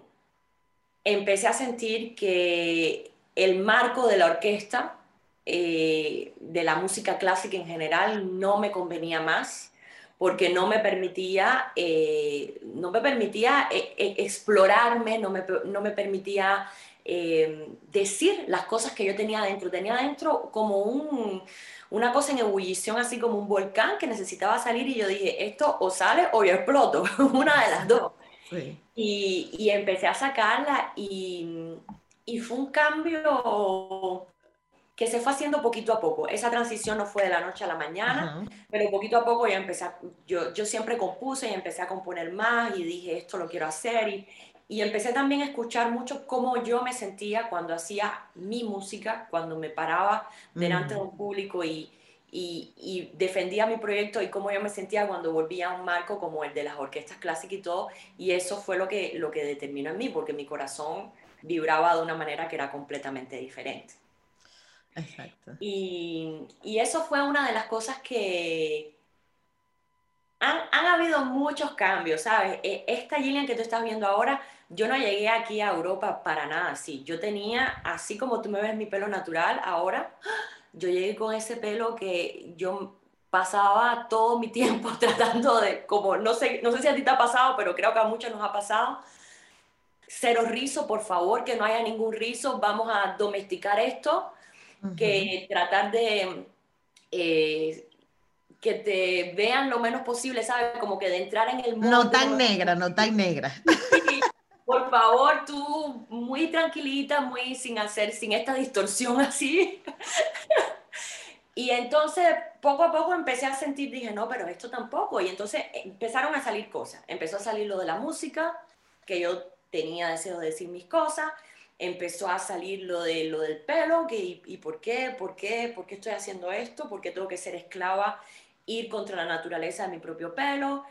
empecé a sentir que el marco de la orquesta, eh, de la música clásica en general, no me convenía más porque no me permitía, eh, no me permitía eh, eh, explorarme, no me, no me permitía decir las cosas que yo tenía dentro. Tenía dentro como un, una cosa en ebullición, así como un volcán que necesitaba salir y yo dije, esto o sale o yo exploto, una de las dos. Y, y, empecé a sacarla y, y fue un cambio que se fue haciendo poquito a poco. Esa transición no fue de la noche a la mañana, pero poquito a poco ya empecé, yo, yo siempre compuse y empecé a componer más y dije, esto lo quiero hacer. Y, y empecé también a escuchar mucho cómo yo me sentía cuando hacía mi música, cuando me paraba delante de un público y, y, y, defendía mi proyecto y cómo yo me sentía cuando volvía a un marco como el de las orquestas clásicas y todo. Y eso fue lo que, lo que determinó en mí, porque mi corazón vibraba de una manera que era completamente diferente. Exacto. Y, y, eso fue una de las cosas que han, han, habido muchos cambios, ¿sabes? E, esta Gillian que tú estás viendo ahora, yo no llegué aquí a Europa para nada así. Yo tenía, así como tú me ves mi pelo natural ahora, yo llegué con ese pelo que yo pasaba todo mi tiempo tratando de, como, no sé, no sé si a ti te ha pasado, pero creo que a muchos nos ha pasado, cero rizo, por favor, que no haya ningún rizo, vamos a domesticar esto que tratar de eh, que te vean lo menos posible, ¿sabes? Como que de entrar en el mundo. No tan negra, no tan negra. por favor, tú muy tranquilita, muy sin hacer, sin esta distorsión así. y entonces poco a poco empecé a sentir, dije, no, pero esto tampoco. Y entonces empezaron a salir cosas. Empezó a salir lo de la música, que yo tenía deseo de decir mis cosas empezó a salir lo, de, lo del pelo, que, y, por qué, por qué, por qué estoy haciendo esto, por qué tengo que ser esclava, ir contra la naturaleza de mi propio pelo,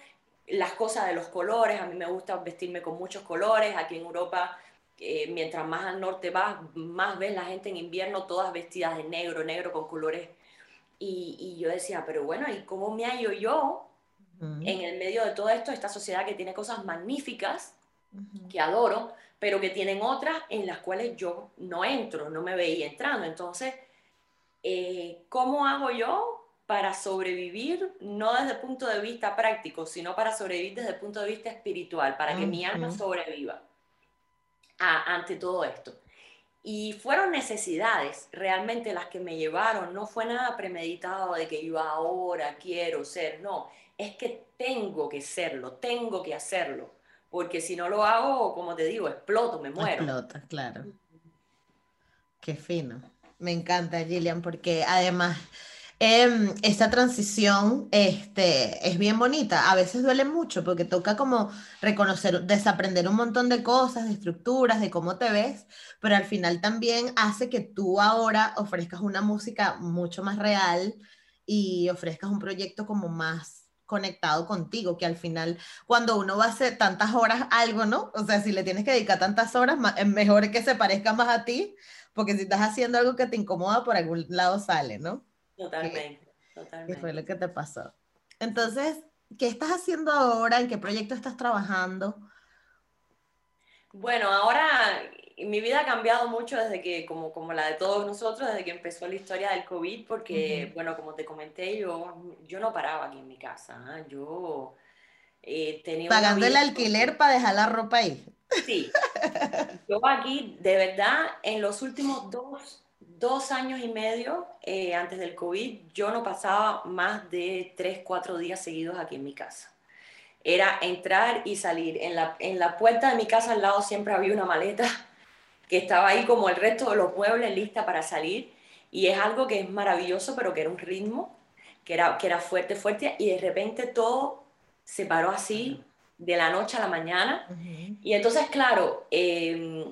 las cosas de los colores, a mí me gusta vestirme con muchos colores, aquí en Europa, eh, mientras más al norte vas, más ves la gente en invierno todas vestidas de negro, negro con colores. Y, y yo decía, pero bueno, ¿y cómo me hallo yo en el medio de todo esto, esta sociedad que tiene cosas magníficas, que adoro, pero que tienen otras en las cuales yo no entro, no me veía entrando. Entonces, eh, ¿cómo hago yo para sobrevivir, no desde el punto de vista práctico, sino para sobrevivir desde el punto de vista espiritual, para que mi alma sobreviva ante todo esto? Y fueron necesidades realmente las que me llevaron, no fue nada premeditado de que yo ahora quiero ser, no, es que tengo que serlo, tengo que hacerlo porque si no lo hago, como te digo, exploto, me muero. Explota, claro. Qué fino. Me encanta, Gillian, porque además eh, esta transición este, es bien bonita. A veces duele mucho porque toca como reconocer, desaprender un montón de cosas, de estructuras, de cómo te ves, pero al final también hace que tú ahora ofrezcas una música mucho más real y ofrezcas un proyecto como más conectado contigo, que al final cuando uno va a hacer tantas horas algo, ¿no? O sea, si le tienes que dedicar tantas horas, es mejor que se parezca más a ti, porque si estás haciendo algo que te incomoda, por algún lado sale, ¿no? Totalmente, totalmente. ¿Qué fue lo que te pasó? Entonces, ¿qué estás haciendo ahora? ¿En qué proyecto estás trabajando? Bueno, ahora mi vida ha cambiado mucho desde que, como, como la de todos nosotros, desde que empezó la historia del COVID, porque, bueno, como te comenté, yo, yo no paraba aquí en mi casa. ¿ah? Yo eh, tenía... Pagando el alquiler para dejar la ropa ahí. Sí. Yo aquí, de verdad, en los últimos dos, dos años y medio, eh, antes del COVID, yo no pasaba más de tres, cuatro días seguidos aquí en mi casa era entrar y salir. En la, en la puerta de mi casa al lado siempre había una maleta que estaba ahí como el resto de los muebles lista para salir y es algo que es maravilloso, pero que era un ritmo, que era, que era fuerte, fuerte y de repente todo se paró así de la noche a la mañana y entonces claro, em,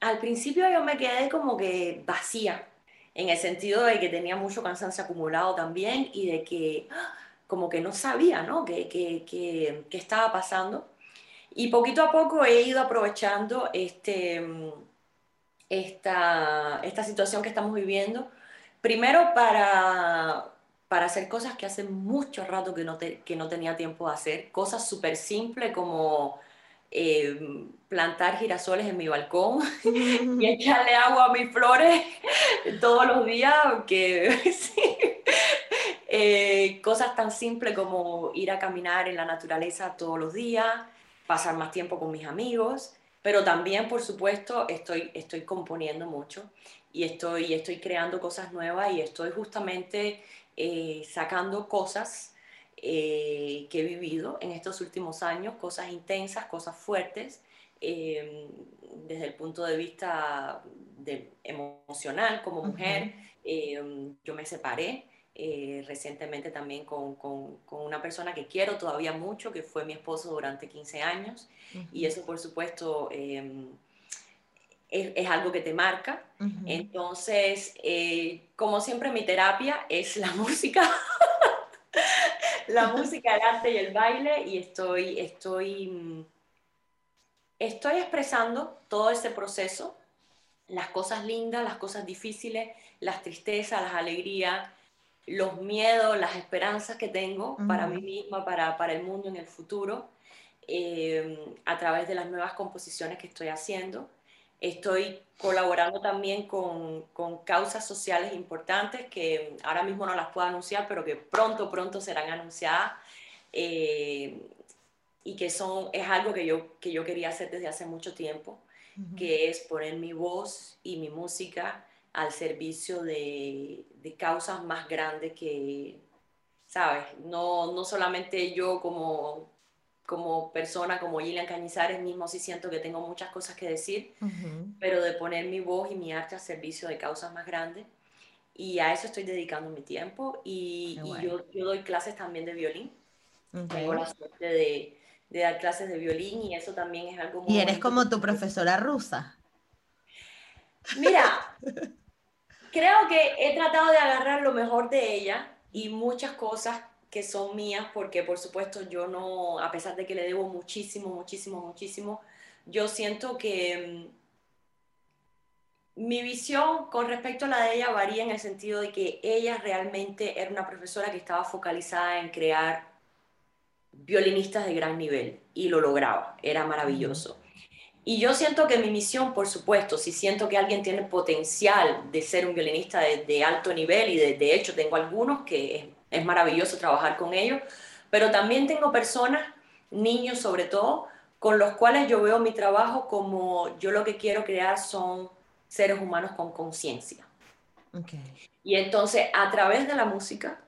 al principio yo me quedé como que vacía, en el sentido de que tenía mucho cansancio acumulado también y de que ¡ah! como que no sabía, ¿no? ¿Qué, qué, qué, qué estaba pasando? Y poquito a poco he ido aprovechando este, esta, esta situación que estamos viviendo, primero para, para hacer cosas que hace mucho rato que no, que no tenía tiempo de hacer, cosas súper simples como eh, plantar girasoles en mi balcón y echarle agua a mis flores todos los días, que eh, cosas tan simples como ir a caminar en la naturaleza todos los días, pasar más tiempo con mis amigos, pero también, por supuesto, estoy, estoy componiendo mucho y estoy, estoy creando cosas nuevas y estoy justamente eh, sacando cosas eh, que he vivido en estos últimos años, cosas intensas, cosas fuertes, em, desde el punto de vista de, emocional como mujer. Em, yo me separé eh, recientemente también con, con, con, una persona que quiero todavía mucho, que fue mi esposo durante 15 años, y eso por supuesto em, es, es, algo que te marca. Entonces, eh, como siempre, mi terapia es la música. la música, el arte y el baile, y estoy, estoy, estoy expresando todo ese proceso, las cosas lindas, las cosas difíciles, las tristezas, las alegrías, los miedos, las esperanzas que tengo para mí misma, para, para, el mundo en el futuro, eh, a través de las nuevas composiciones que estoy haciendo. Estoy colaborando también con, con, causas sociales importantes que ahora mismo no las puedo anunciar, pero que pronto, pronto serán anunciadas. Eh, y que son, es algo que yo, que yo quería hacer desde hace mucho tiempo, que es poner mi voz y mi música al servicio de, de causas más grandes que, ¿sabes? No, no solamente yo como, como persona, como Gillian Cañizares mismo, sí siento que tengo muchas cosas que decir, pero de poner mi voz y mi arte al servicio de causas más grandes. Y a eso estoy dedicando mi tiempo. Y, yo, yo, doy clases también de violín. Tengo la suerte de, de, dar clases de violín y eso también es algo muy... Y eres como tu profesora rusa. Mira, creo que he tratado de agarrar lo mejor de ella y muchas cosas que son mías, porque por supuesto yo no, a pesar de que le debo muchísimo, muchísimo, muchísimo, yo siento que mm, mi visión con respecto a la de ella varía en el sentido de que ella realmente era una profesora que estaba focalizada en crear violinistas de gran nivel y lo lograba, era maravilloso. Y yo siento que mi misión, por supuesto, si siento que alguien tiene potencial de ser un violinista de, alto nivel, y de, hecho tengo algunos que es, es, maravilloso trabajar con ellos, pero también tengo personas, niños sobre todo, con los cuales yo veo mi trabajo como yo lo que quiero crear son seres humanos con conciencia. Okay. Y entonces, a través de la música,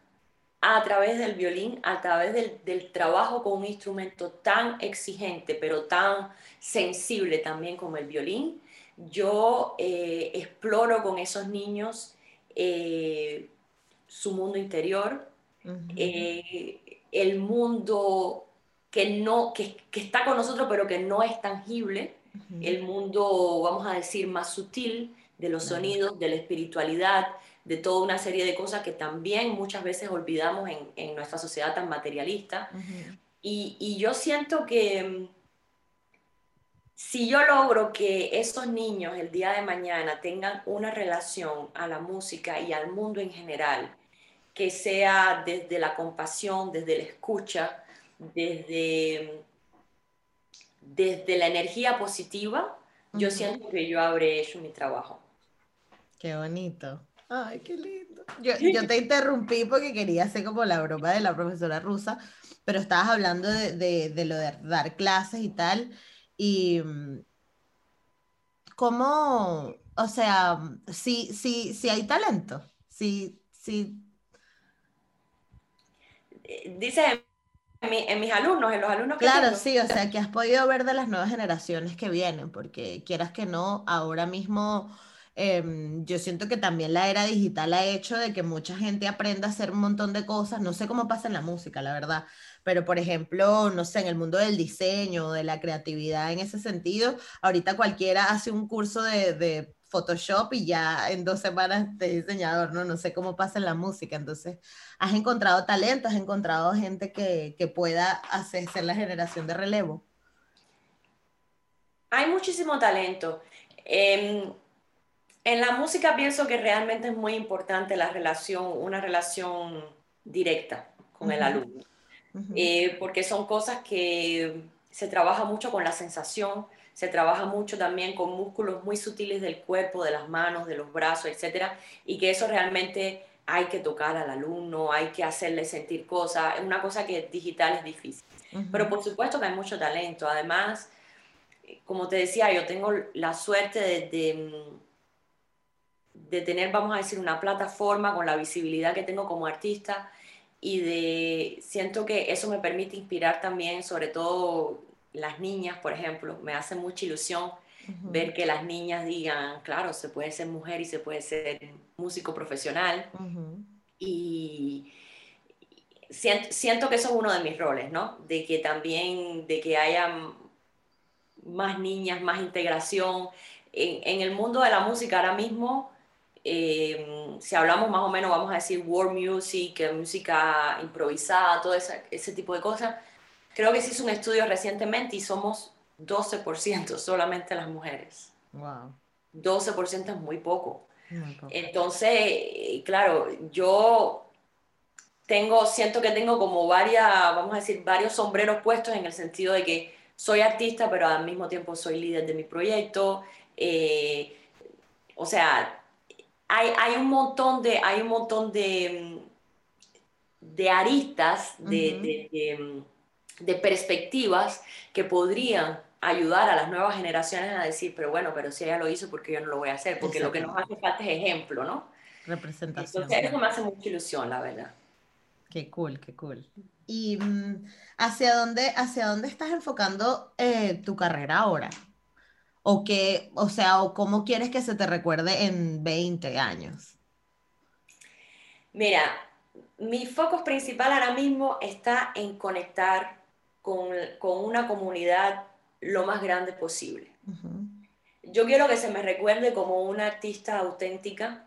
a través del violín, a través del, trabajo con un instrumento tan exigente, pero tan sensible también como el violín, yo eh, exploro con esos niños eh, su mundo interior, eh, el mundo que, no, que, está con nosotros pero que no es tangible, el mundo, vamos a decir, más sutil de los sonidos, de la espiritualidad, de toda una serie de cosas que también muchas veces olvidamos en, en nuestra sociedad tan materialista. y, y, yo siento que mm, si yo logro que esos niños el día de mañana tengan una relación a la música y al mundo en general, que sea desde la compasión, desde la escucha, desde, desde la energía positiva, yo siento que yo habré hecho mi trabajo. Qué bonito. Ay, qué lindo. Yo, yo, te interrumpí porque quería hacer como la broma de la profesora rusa, pero estabas hablando de, de, de lo de dar clases y tal. Y mm, cómo, o sea, si, si, si hay talento, si, si... Dice en, mis alumnos, en los alumnos que Claro, sí, o sea, que has podido ver de las nuevas generaciones que vienen, porque quieras que no, ahora mismo Em, yo siento que también la era digital ha hecho de que mucha gente aprenda a hacer un montón de cosas. No sé cómo pasa en la música, la verdad, pero por ejemplo, no sé, en el mundo del diseño, de la creatividad en ese sentido, ahorita cualquiera hace un curso de, Photoshop y ya en dos semanas de diseñador, ¿no? No sé cómo pasa en la música. Entonces, has encontrado talento, has encontrado gente que, que pueda hacer, ser la generación de relevo. Hay muchísimo talento. Eh, en la música pienso que realmente es muy importante la relación, una relación directa con el alumno, eh, porque son cosas que se trabaja mucho con la sensación, se trabaja mucho también con músculos muy sutiles del cuerpo, de las manos, de los brazos, etcétera, y que eso realmente hay que tocar al alumno, hay que hacerle sentir cosas, es una cosa que digital es difícil. Pero por supuesto que hay mucho talento. Además, como te decía, yo tengo la suerte de de tener, vamos a decir, una plataforma con la visibilidad que tengo como artista y de siento que eso me permite inspirar también, sobre todo las niñas, por ejemplo, me hace mucha ilusión ver que las niñas digan, claro, se puede ser mujer y se puede ser músico profesional. Y siento, siento, que eso es uno de mis roles, ¿no? De que también, de que haya más niñas, más integración. En, en el mundo de la música ahora mismo, eh, si hablamos más o menos, vamos a decir, world music, música improvisada, todo ese, ese tipo de cosas, creo que se hizo un estudio recientemente y somos 12% solamente las mujeres. Wow. 12% es muy poco. Entonces, claro, yo tengo, siento que tengo como varias, vamos a decir, varios sombreros puestos en el sentido de que soy artista, pero al mismo tiempo soy líder de mi proyecto. Eh, o sea, hay, hay, un montón de, hay un montón de, de aristas, de, de perspectivas que podrían ayudar a las nuevas generaciones a decir, pero bueno, pero si ella lo hizo, ¿por qué yo no lo voy a hacer? Porque lo que nos hace falta es ejemplo, ¿no? Representación. Entonces, eso me hace mucha ilusión, la verdad. Qué cool, qué cool. ¿Y mm, hacia dónde, hacia dónde estás enfocando eh, tu carrera ahora? ¿O qué, o sea, o cómo quieres que se te recuerde en 20 años? Mira, mi foco principal ahora mismo está en conectar con, con una comunidad lo más grande posible. Yo quiero que se me recuerde como una artista auténtica,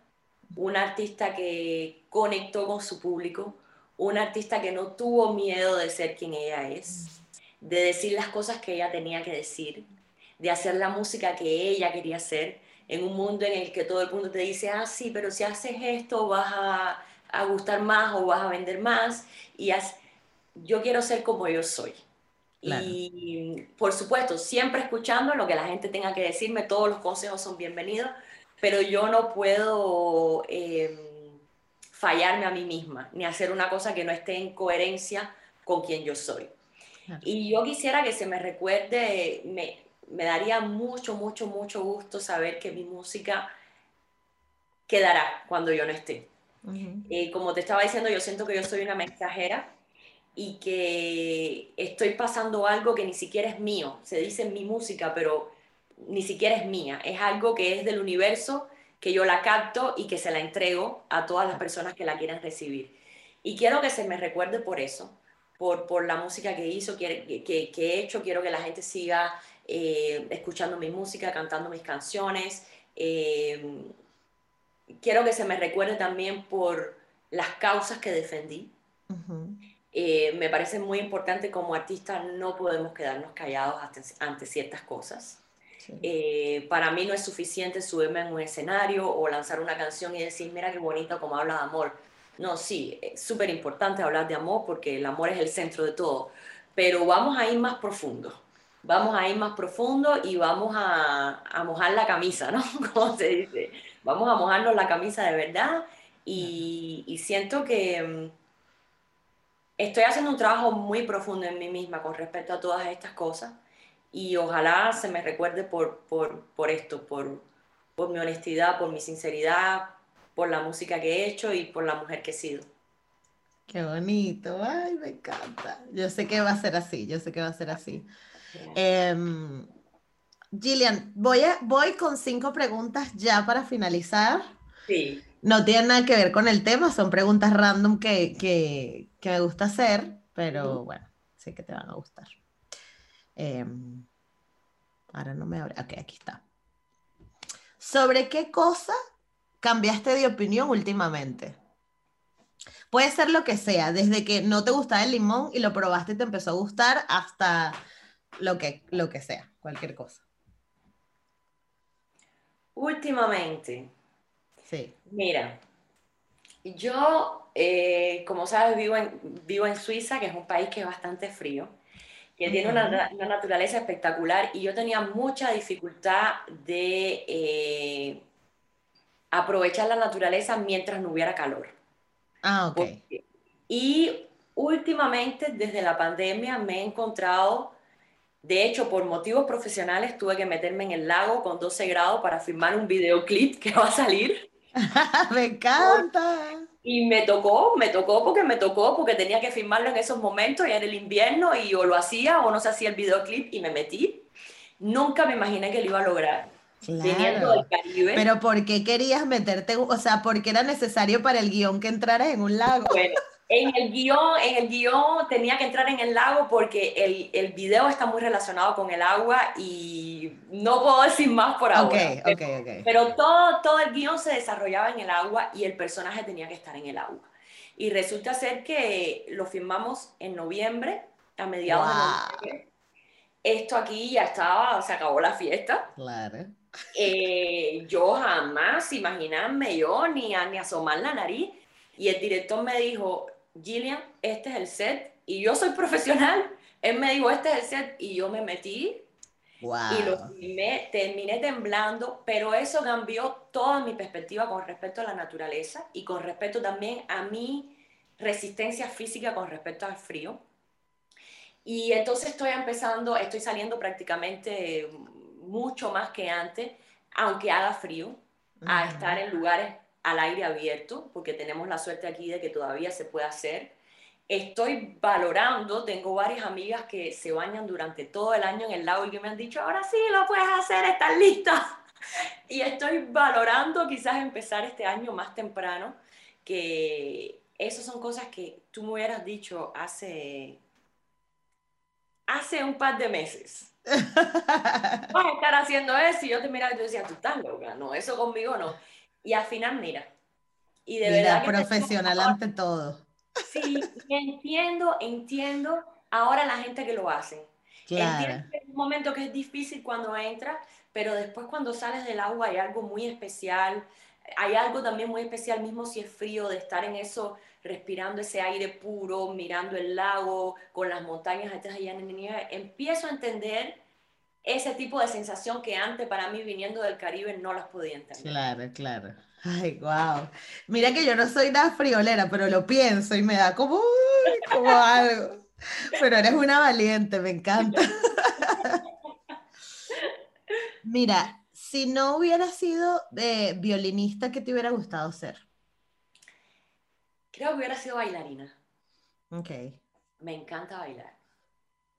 una artista que conectó con su público, una artista que no tuvo miedo de ser quien ella es, de decir las cosas que ella tenía que decir, de hacer la música que ella quería hacer, en un mundo en el que todo el mundo te dice, ah, sí, pero si haces esto vas a, a gustar más o vas a vender más. Y yo quiero ser como yo soy. Y por supuesto, siempre escuchando lo que la gente tenga que decirme, todos los consejos son bienvenidos, pero yo no puedo em, fallarme a mí misma, ni hacer una cosa que no esté en coherencia con quien yo soy. Y yo quisiera que se me recuerde, me, me daría mucho, mucho, mucho gusto saber que mi música quedará cuando yo no esté. Eh, como te estaba diciendo, yo siento que yo soy una mensajera y que estoy pasando algo que ni siquiera es mío. Se dice mi música, pero ni siquiera es mía. Es algo que es del universo, que yo la capto y que se la entrego a todas las personas que la quieran recibir. Y quiero que se me recuerde por eso, por, por la música que hizo, que, que, he hecho. Quiero que la gente siga eh, escuchando mi música, cantando mis canciones. Eh, quiero que se me recuerde también por las causas que defendí. Eh, me parece muy importante como artista no podemos quedarnos callados ante, ciertas cosas. Eh, para mí no es suficiente subirme en un escenario o lanzar una canción y decir, mira qué bonito como habla de amor. No, sí, es súper importante hablar de amor porque el amor es el centro de todo, pero vamos a ir más profundo. Vamos a ir más profundo y vamos a, a mojar la camisa, ¿no? Como se dice. Vamos a mojarnos la camisa de verdad y, y siento que mm, estoy haciendo un trabajo muy profundo en mí misma con respecto a todas estas cosas y ojalá se me recuerde por, por, por esto, por, por mi honestidad, por mi sinceridad, por la música que he hecho y por la mujer que he sido. Qué bonito, ay, me encanta. Yo sé que va a ser así, yo sé que va a ser así. Eh, Gillian, voy, a, voy con cinco preguntas ya para finalizar. Sí. No tienen nada que ver con el tema, son preguntas random que, que, que me gusta hacer, pero bueno, sé que te van a gustar. Em, ahora no me abre. Ok, aquí está. ¿Sobre qué cosa cambiaste de opinión últimamente? Puede ser lo que sea, desde que no te gustaba el limón y lo probaste y te empezó a gustar hasta lo que, lo que sea, cualquier cosa. Últimamente. Sí. Mira, yo, eh, como sabes, vivo en, vivo en Suiza, que es un país que es bastante frío, que tiene una, naturaleza espectacular y yo tenía mucha dificultad de eh, aprovechar la naturaleza mientras no hubiera calor. Ah, ok. y últimamente, desde la pandemia, me he encontrado de hecho, por motivos profesionales tuve que meterme en el lago con 12 grados para filmar un videoclip que va a salir. Me encanta. Y me tocó, me tocó porque me tocó, porque tenía que filmarlo en esos momentos, y era el invierno, y o lo hacía o no se hacía el videoclip, y me metí. Nunca me imaginé que lo iba a lograr. Viniendo del Caribe. Pero ¿por qué querías meterte, o sea, por qué era necesario para el guion que entraras en un lago? Bueno, en el guion, en el guion tenía que entrar en el lago porque el, el video está muy relacionado con el agua y no puedo decir más por ahora. Okay, pero, okay, okay. pero todo, todo el guion se desarrollaba en el agua y el personaje tenía que estar en el agua. Y resulta ser que lo filmamos en noviembre, a mediados de noviembre. Esto aquí ya estaba, se acabó la fiesta. Claro. Eh, yo jamás imaginarme yo ni, a, ni asomar la nariz. Y el director me dijo, Gillian, este es el set, y yo soy profesional, él me dijo, este es el set, y yo me metí, y lo filmé, terminé temblando, pero eso cambió toda mi perspectiva con respecto a la naturaleza y con respecto también a mi resistencia física con respecto al frío. Y entonces estoy empezando, estoy saliendo prácticamente mucho más que antes, aunque haga frío, a estar en lugares al aire abierto, porque tenemos la suerte aquí de que todavía se puede hacer. Estoy valorando, tengo varias amigas que se bañan durante todo el año en el lago y que me han dicho, ahora sí, lo puedes hacer, estás lista. Y estoy valorando quizás empezar este año más temprano, que esas son cosas que tú me hubieras dicho hace, hace un par de meses. Vas a estar haciendo eso y yo te miraba y te decía, tú estás loca, no, eso conmigo no. Y al final, mira. Y de verdad. profesional ante todo. Sí, entiendo, entiendo ahora la gente que lo hace. Claro. Entiendo que es un momento que es difícil cuando entras, pero después cuando sales del agua hay algo muy especial. Hay algo también muy especial, mismo si es frío, de estar en eso, respirando ese aire puro, mirando el lago, con las montañas detrás allá en nieve. Empiezo a entender ese tipo de sensación que antes para mí viniendo del Caribe no las podía entender. Claro, claro. Ay, wow. Mira que yo no soy nada friolera, pero lo pienso y me da como, como algo. Pero eres una valiente, me encanta. Mira, si no hubiera sido de violinista, ¿qué te hubiera gustado ser? Creo que hubiera sido bailarina. Ok. Me encanta bailar.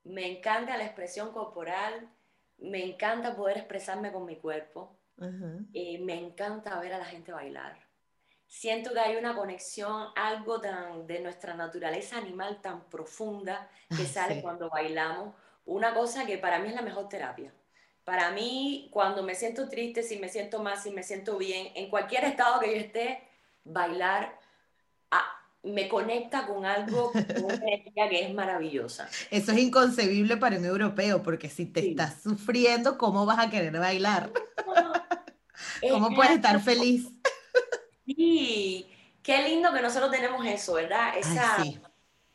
Me encanta la expresión corporal me encanta poder expresarme con mi cuerpo. y me encanta ver a la gente bailar. Siento que hay una conexión, algo tan de nuestra naturaleza animal tan profunda que sale cuando bailamos. Una cosa que para mí es la mejor terapia. Para mí, cuando me siento triste, si me siento mal, si me siento bien, en cualquier estado que yo esté, bailar me conecta con algo, con una energía que es maravillosa. Eso es inconcebible para un europeo, porque si te estás sufriendo, ¿cómo vas a querer bailar? ¿Cómo puedes estar feliz? Sí, qué lindo que nosotros tenemos eso, ¿verdad? Esa,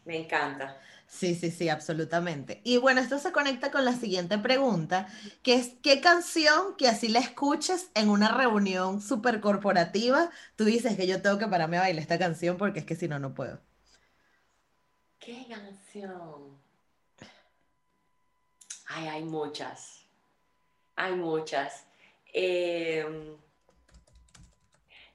Me encanta. Sí, sí, sí, absolutamente. Y bueno, esto se conecta con la siguiente pregunta, que es, ¿qué canción que así la escuches en una reunión súper corporativa, tú dices que yo tengo que pararme a bailar esta canción porque es que si no, no puedo? ¿Qué canción? Ay, hay muchas. Hay muchas. Em,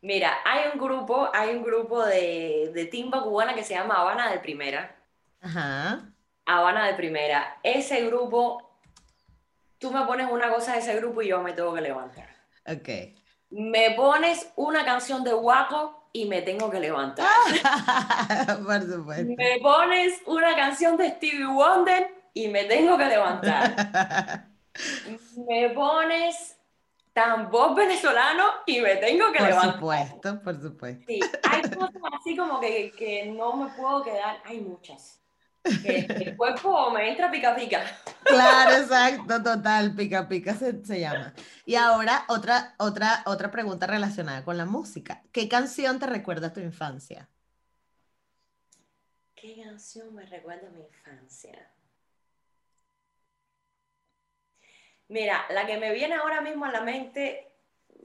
mira, hay un grupo, hay un grupo de, de timba cubana que se llama Habana de Primera Ajá. Habana de primera. Ese grupo, tú me pones una cosa de ese grupo y yo me tengo que levantar. Ok. Me pones una canción de Waco y me tengo que levantar. Por supuesto. Me pones una canción de Stevie Wonder y me tengo que levantar. me pones tambor venezolano y me tengo que levantar. Por supuesto, por supuesto. Sí, hay cosas así como que, que no me puedo quedar, hay muchas el cuerpo me entra pica pica. Claro, exacto, total, pica pica se, se, llama. Y ahora otra, otra, otra pregunta relacionada con la música. ¿Qué canción te recuerda a tu infancia? ¿Qué canción me recuerda a mi infancia? Mira, la que me viene ahora mismo a la mente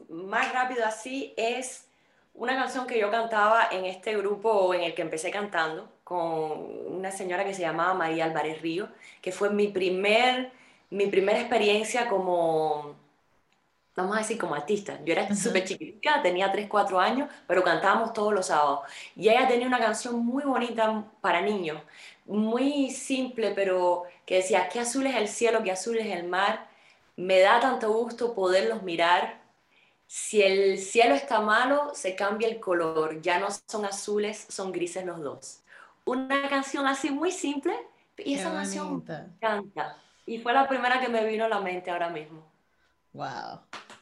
más rápido así es una canción que yo cantaba en este grupo en el que empecé cantando con una señora que se llamaba María Álvarez Río, que fue mi primer mi primera experiencia como vamos a decir como artista. Yo era súper chiquitita, tenía 3, 4 años, pero cantábamos todos los sábados. Y ella tenía una canción muy bonita para niños, muy simple, pero que decía, qué azul es el cielo, qué azul es el mar. Me da tanto gusto poderlos mirar. Si el cielo está malo, se cambia el color. Ya no son azules, son grises los dos. Una canción así muy simple, y esa canción canta. Y fue la primera que me vino a la mente ahora mismo. Wow,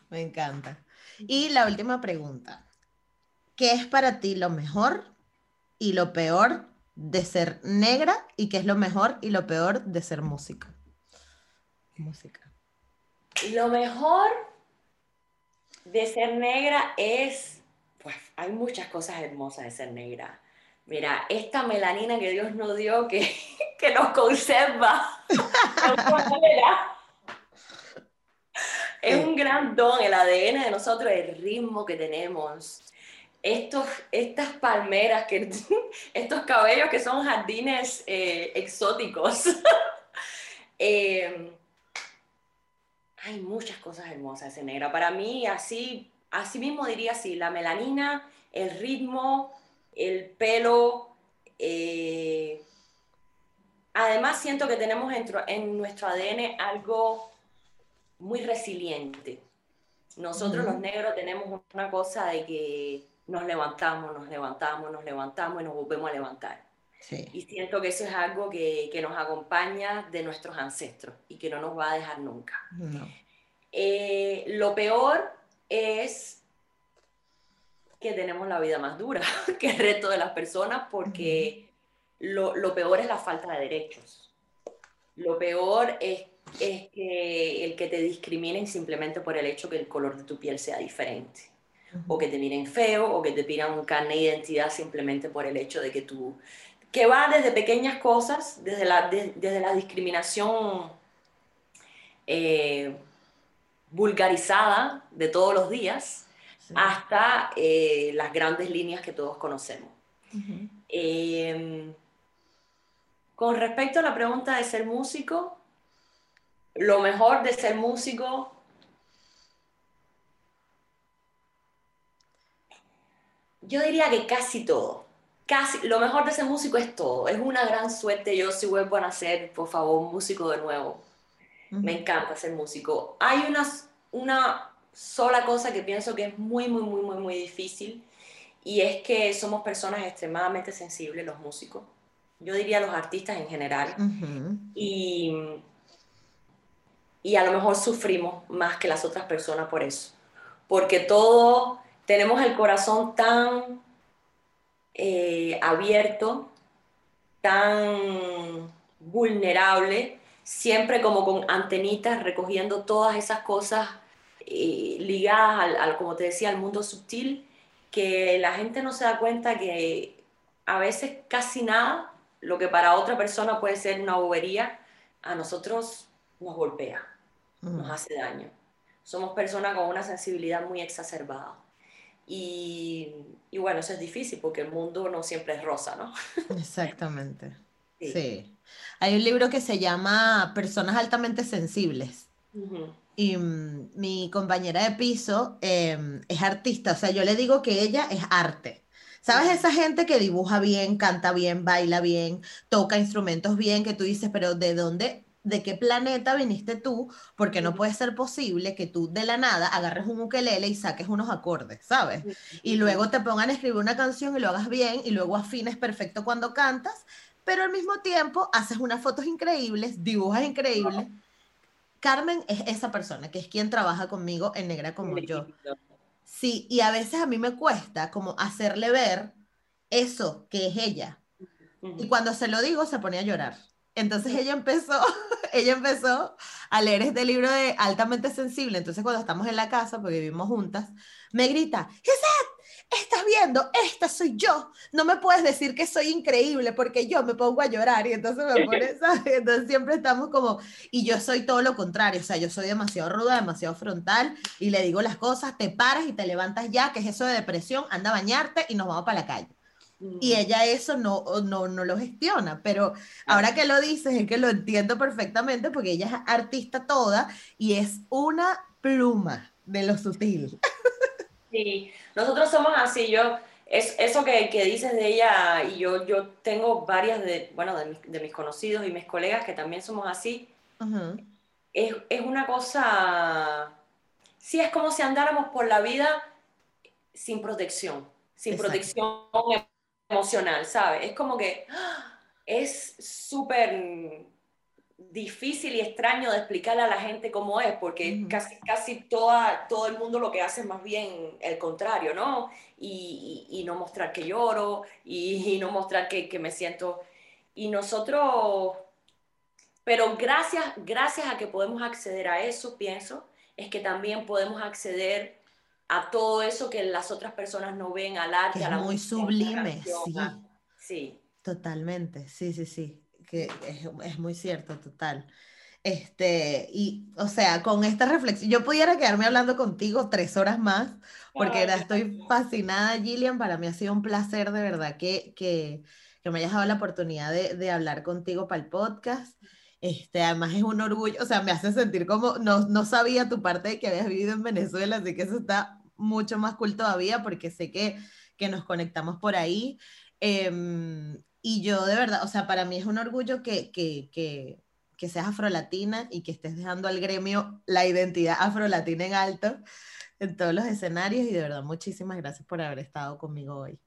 me encanta. Y la última pregunta. ¿Qué es para ti lo mejor y lo peor de ser negra y qué es lo mejor y lo peor de ser música? Música. Lo mejor de ser negra es, pues hay muchas cosas hermosas de ser negra. Mira, esta melanina que Dios nos dio que, que nos conserva. Es un gran don, el ADN de nosotros, el ritmo que tenemos. Estos, estas palmeras, que, estos cabellos que son jardines eh, exóticos. Eh, hay muchas cosas hermosas en negra. Para mí, así, así mismo diría así, la melanina, el ritmo, el pelo. Eh, además, siento que tenemos en nuestro ADN algo muy resiliente. Nosotros los negros tenemos una cosa de que nos levantamos, nos levantamos, nos levantamos y nos volvemos a levantar. Y siento que eso es algo que, que, nos acompaña de nuestros ancestros y que no nos va a dejar nunca. Eh, lo peor es que tenemos la vida más dura que el resto de las personas porque lo, lo peor es la falta de derechos. Lo peor es es que el que te discriminen simplemente por el hecho que el color de tu piel sea diferente. O que te miren feo, o que te pidan un carne de identidad simplemente por el hecho de que tú... Que va desde pequeñas cosas, desde la, desde la discriminación eh, vulgarizada de todos los días, hasta eh, las grandes líneas que todos conocemos. Em, con respecto a la pregunta de ser músico, lo mejor de ser músico yo diría que casi todo. Casi, lo mejor de ser músico es todo. Es una gran suerte. Yo si vuelvo a nacer, por favor, músico de nuevo. Me encanta ser músico. Hay una, una sola cosa que pienso que es muy, muy, muy, muy, muy difícil y es que somos personas extremadamente sensibles, los músicos. Yo diría los artistas en general. Y y a lo mejor sufrimos más que las otras personas por eso. Porque todos tenemos el corazón tan eh, abierto, tan vulnerable, siempre como con antenitas recogiendo todas esas cosas eh, ligadas al, como te decía, al mundo sutil, que la gente no se da cuenta que a veces casi nada, lo que para otra persona puede ser una bobería, a nosotros nos golpea nos hace daño. Somos personas con una sensibilidad muy exacerbada. Y, y, bueno, eso es difícil porque el mundo no siempre es rosa, ¿no? Exactamente. Sí. Hay un libro que se llama Personas altamente sensibles. Y mm, mi compañera de piso em, es artista, o sea, yo le digo que ella es arte. ¿Sabes esa gente que dibuja bien, canta bien, baila bien, toca instrumentos bien, que tú dices, pero ¿de dónde de qué planeta viniste tú, porque no puede ser posible que tú de la nada agarres un ukelele y saques unos acordes, ¿sabes? Y luego te pongan a escribir una canción y lo hagas bien y luego afines perfecto cuando cantas, pero al mismo tiempo haces unas fotos increíbles, dibujas increíbles. Carmen es esa persona, que es quien trabaja conmigo en Negra como yo. Sí, y a veces a mí me cuesta como hacerle ver eso que es ella. Y cuando se lo digo se pone a llorar. Entonces ella empezó, ella empezó a leer este libro de altamente sensible. Entonces cuando estamos en la casa, porque vivimos juntas, me grita, Gisette, estás viendo, esta soy yo. No me puedes decir que soy increíble porque yo me pongo a llorar y entonces me pone, Entonces siempre estamos como, y yo soy todo lo contrario, o sea, yo soy demasiado ruda, demasiado frontal y le digo las cosas, te paras y te levantas ya, que es eso de depresión, anda a bañarte y nos vamos para la calle. Y ella eso no, no, no lo gestiona, pero ahora que lo dices es que lo entiendo perfectamente porque ella es artista toda y es una pluma. de lo sutil. Sí, nosotros somos así, yo, es, eso que, que dices de ella, y yo, yo tengo varias de, bueno, de mis, de mis conocidos y mis colegas que también somos así, Ajá. es, es una cosa, sí, es como si andáramos por la vida sin protección, sin Exacto. protección emocional, ¿sabes? Es como que ¡ah! es súper difícil y extraño de explicarle a la gente cómo es, porque Ujú. casi, casi toda, todo el mundo lo que hace es más bien el contrario, ¿no? Y, y- y no mostrar que lloro y, y no mostrar que, que me siento... Y nosotros, pero gracias, gracias a que podemos acceder a eso, pienso, es que también podemos acceder a todo eso que las otras personas no ven, al arte, Que a es la muy música, a la sublime, canción, sí. a- Sí. Totalmente, sí, sí, sí, que es, es muy cierto, total. Este, y, o sea, con esta reflexión, yo pudiera quedarme hablando contigo tres horas más, porque Ay, estoy fascinada, Gillian, para mí ha sido un placer de verdad que, que, que me hayas dado la oportunidad de, de hablar contigo para el podcast. Este, además es un orgullo, o sea, me hace sentir como, no, no sabía tu parte de que habías vivido en Venezuela, así que eso está mucho más cool todavía, porque sé que, que nos conectamos por ahí. Em, y yo de verdad, o sea, para mí es un orgullo que, que, que, que seas afrolatina y que estés dejando al gremio la identidad afrolatina en alto en todos los escenarios y de verdad muchísimas gracias por haber estado conmigo hoy.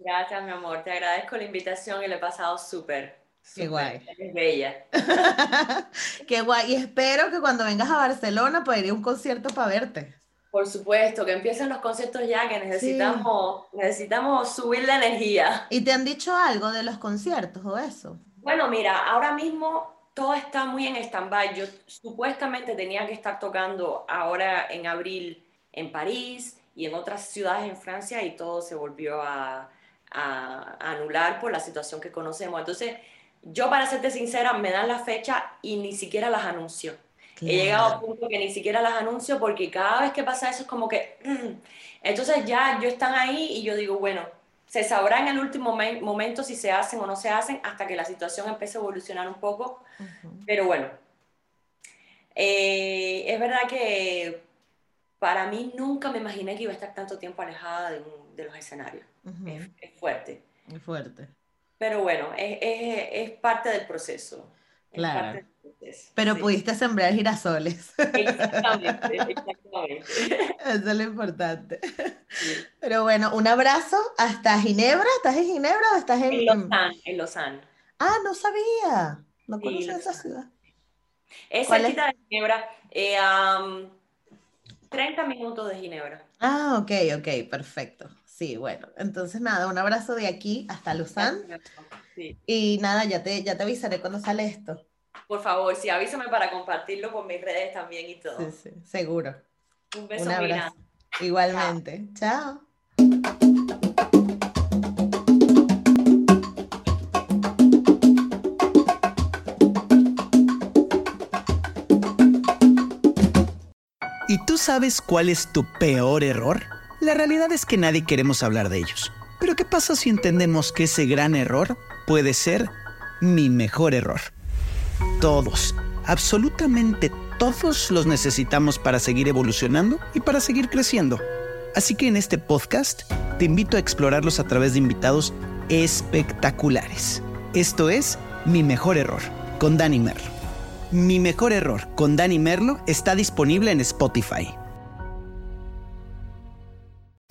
Gracias, mi amor. Te agradezco la invitación y le he pasado súper. Qué guay. Eres bella. Qué guay, y espero que cuando vengas a Barcelona pueda ir a un concierto para verte. Por supuesto, que empiecen los conciertos ya, que necesitamos, necesitamos subir la energía. ¿Y te han dicho algo de los conciertos o eso? Bueno, mira, ahora mismo todo está muy en stand-by. Yo supuestamente tenía que estar tocando ahora en abril en París y en otras ciudades en Francia y todo se volvió a, a- a anular por la situación que conocemos. Entonces, yo para serte sincera, me dan la fecha y ni siquiera las anuncio. He llegado a un punto que ni siquiera las anuncio porque cada vez que pasa eso es como que... mm. Entonces ya yo están ahí y yo digo, bueno, se sabrá en el último momen- momento si se hacen o no se hacen hasta que la situación empiece a evolucionar un poco. Ujú. Pero bueno, eh, es verdad que para mí nunca me imaginé que iba a estar tanto tiempo alejada de, un- de los escenarios. Es, es fuerte. Muy fuerte. Pero bueno, es, es- es parte del proceso. Claro. Pero sí. pudiste sembrar girasoles. Exactamente, exactamente. Eso es lo importante. Sí. Pero bueno, un abrazo hasta Ginebra. ¿Estás en Ginebra o estás en... En Lausanne, en Lausanne. Ah, no sabía. No Sí, conocía esa ciudad. Es cerquita de Ginebra, eh, am, 30 minutos de Ginebra. Ah, ok, ok, perfecto. Sí, bueno. Entonces nada, un abrazo de aquí hasta Lausanne. Sí. Y nada, ya te, ya te avisaré cuando sale esto. Por favor, sí, avísame para compartirlo por mis redes también y todo. Sí, sí, seguro. Un beso Un abrazo. grande. Igualmente. Chao. ¿Y tú sabes cuál es tu peor error? La realidad es que nadie queremos hablar de ellos. Pero ¿qué pasa si entendemos que ese gran error puede ser mi mejor error? Todos, absolutamente todos los necesitamos para seguir evolucionando y para seguir creciendo. Así que en este podcast te invito a explorarlos a través de invitados espectaculares. Esto es Mi Mejor Error, con Dani Merlo. Mi Mejor Error, con Dani Merlo, está disponible en Spotify.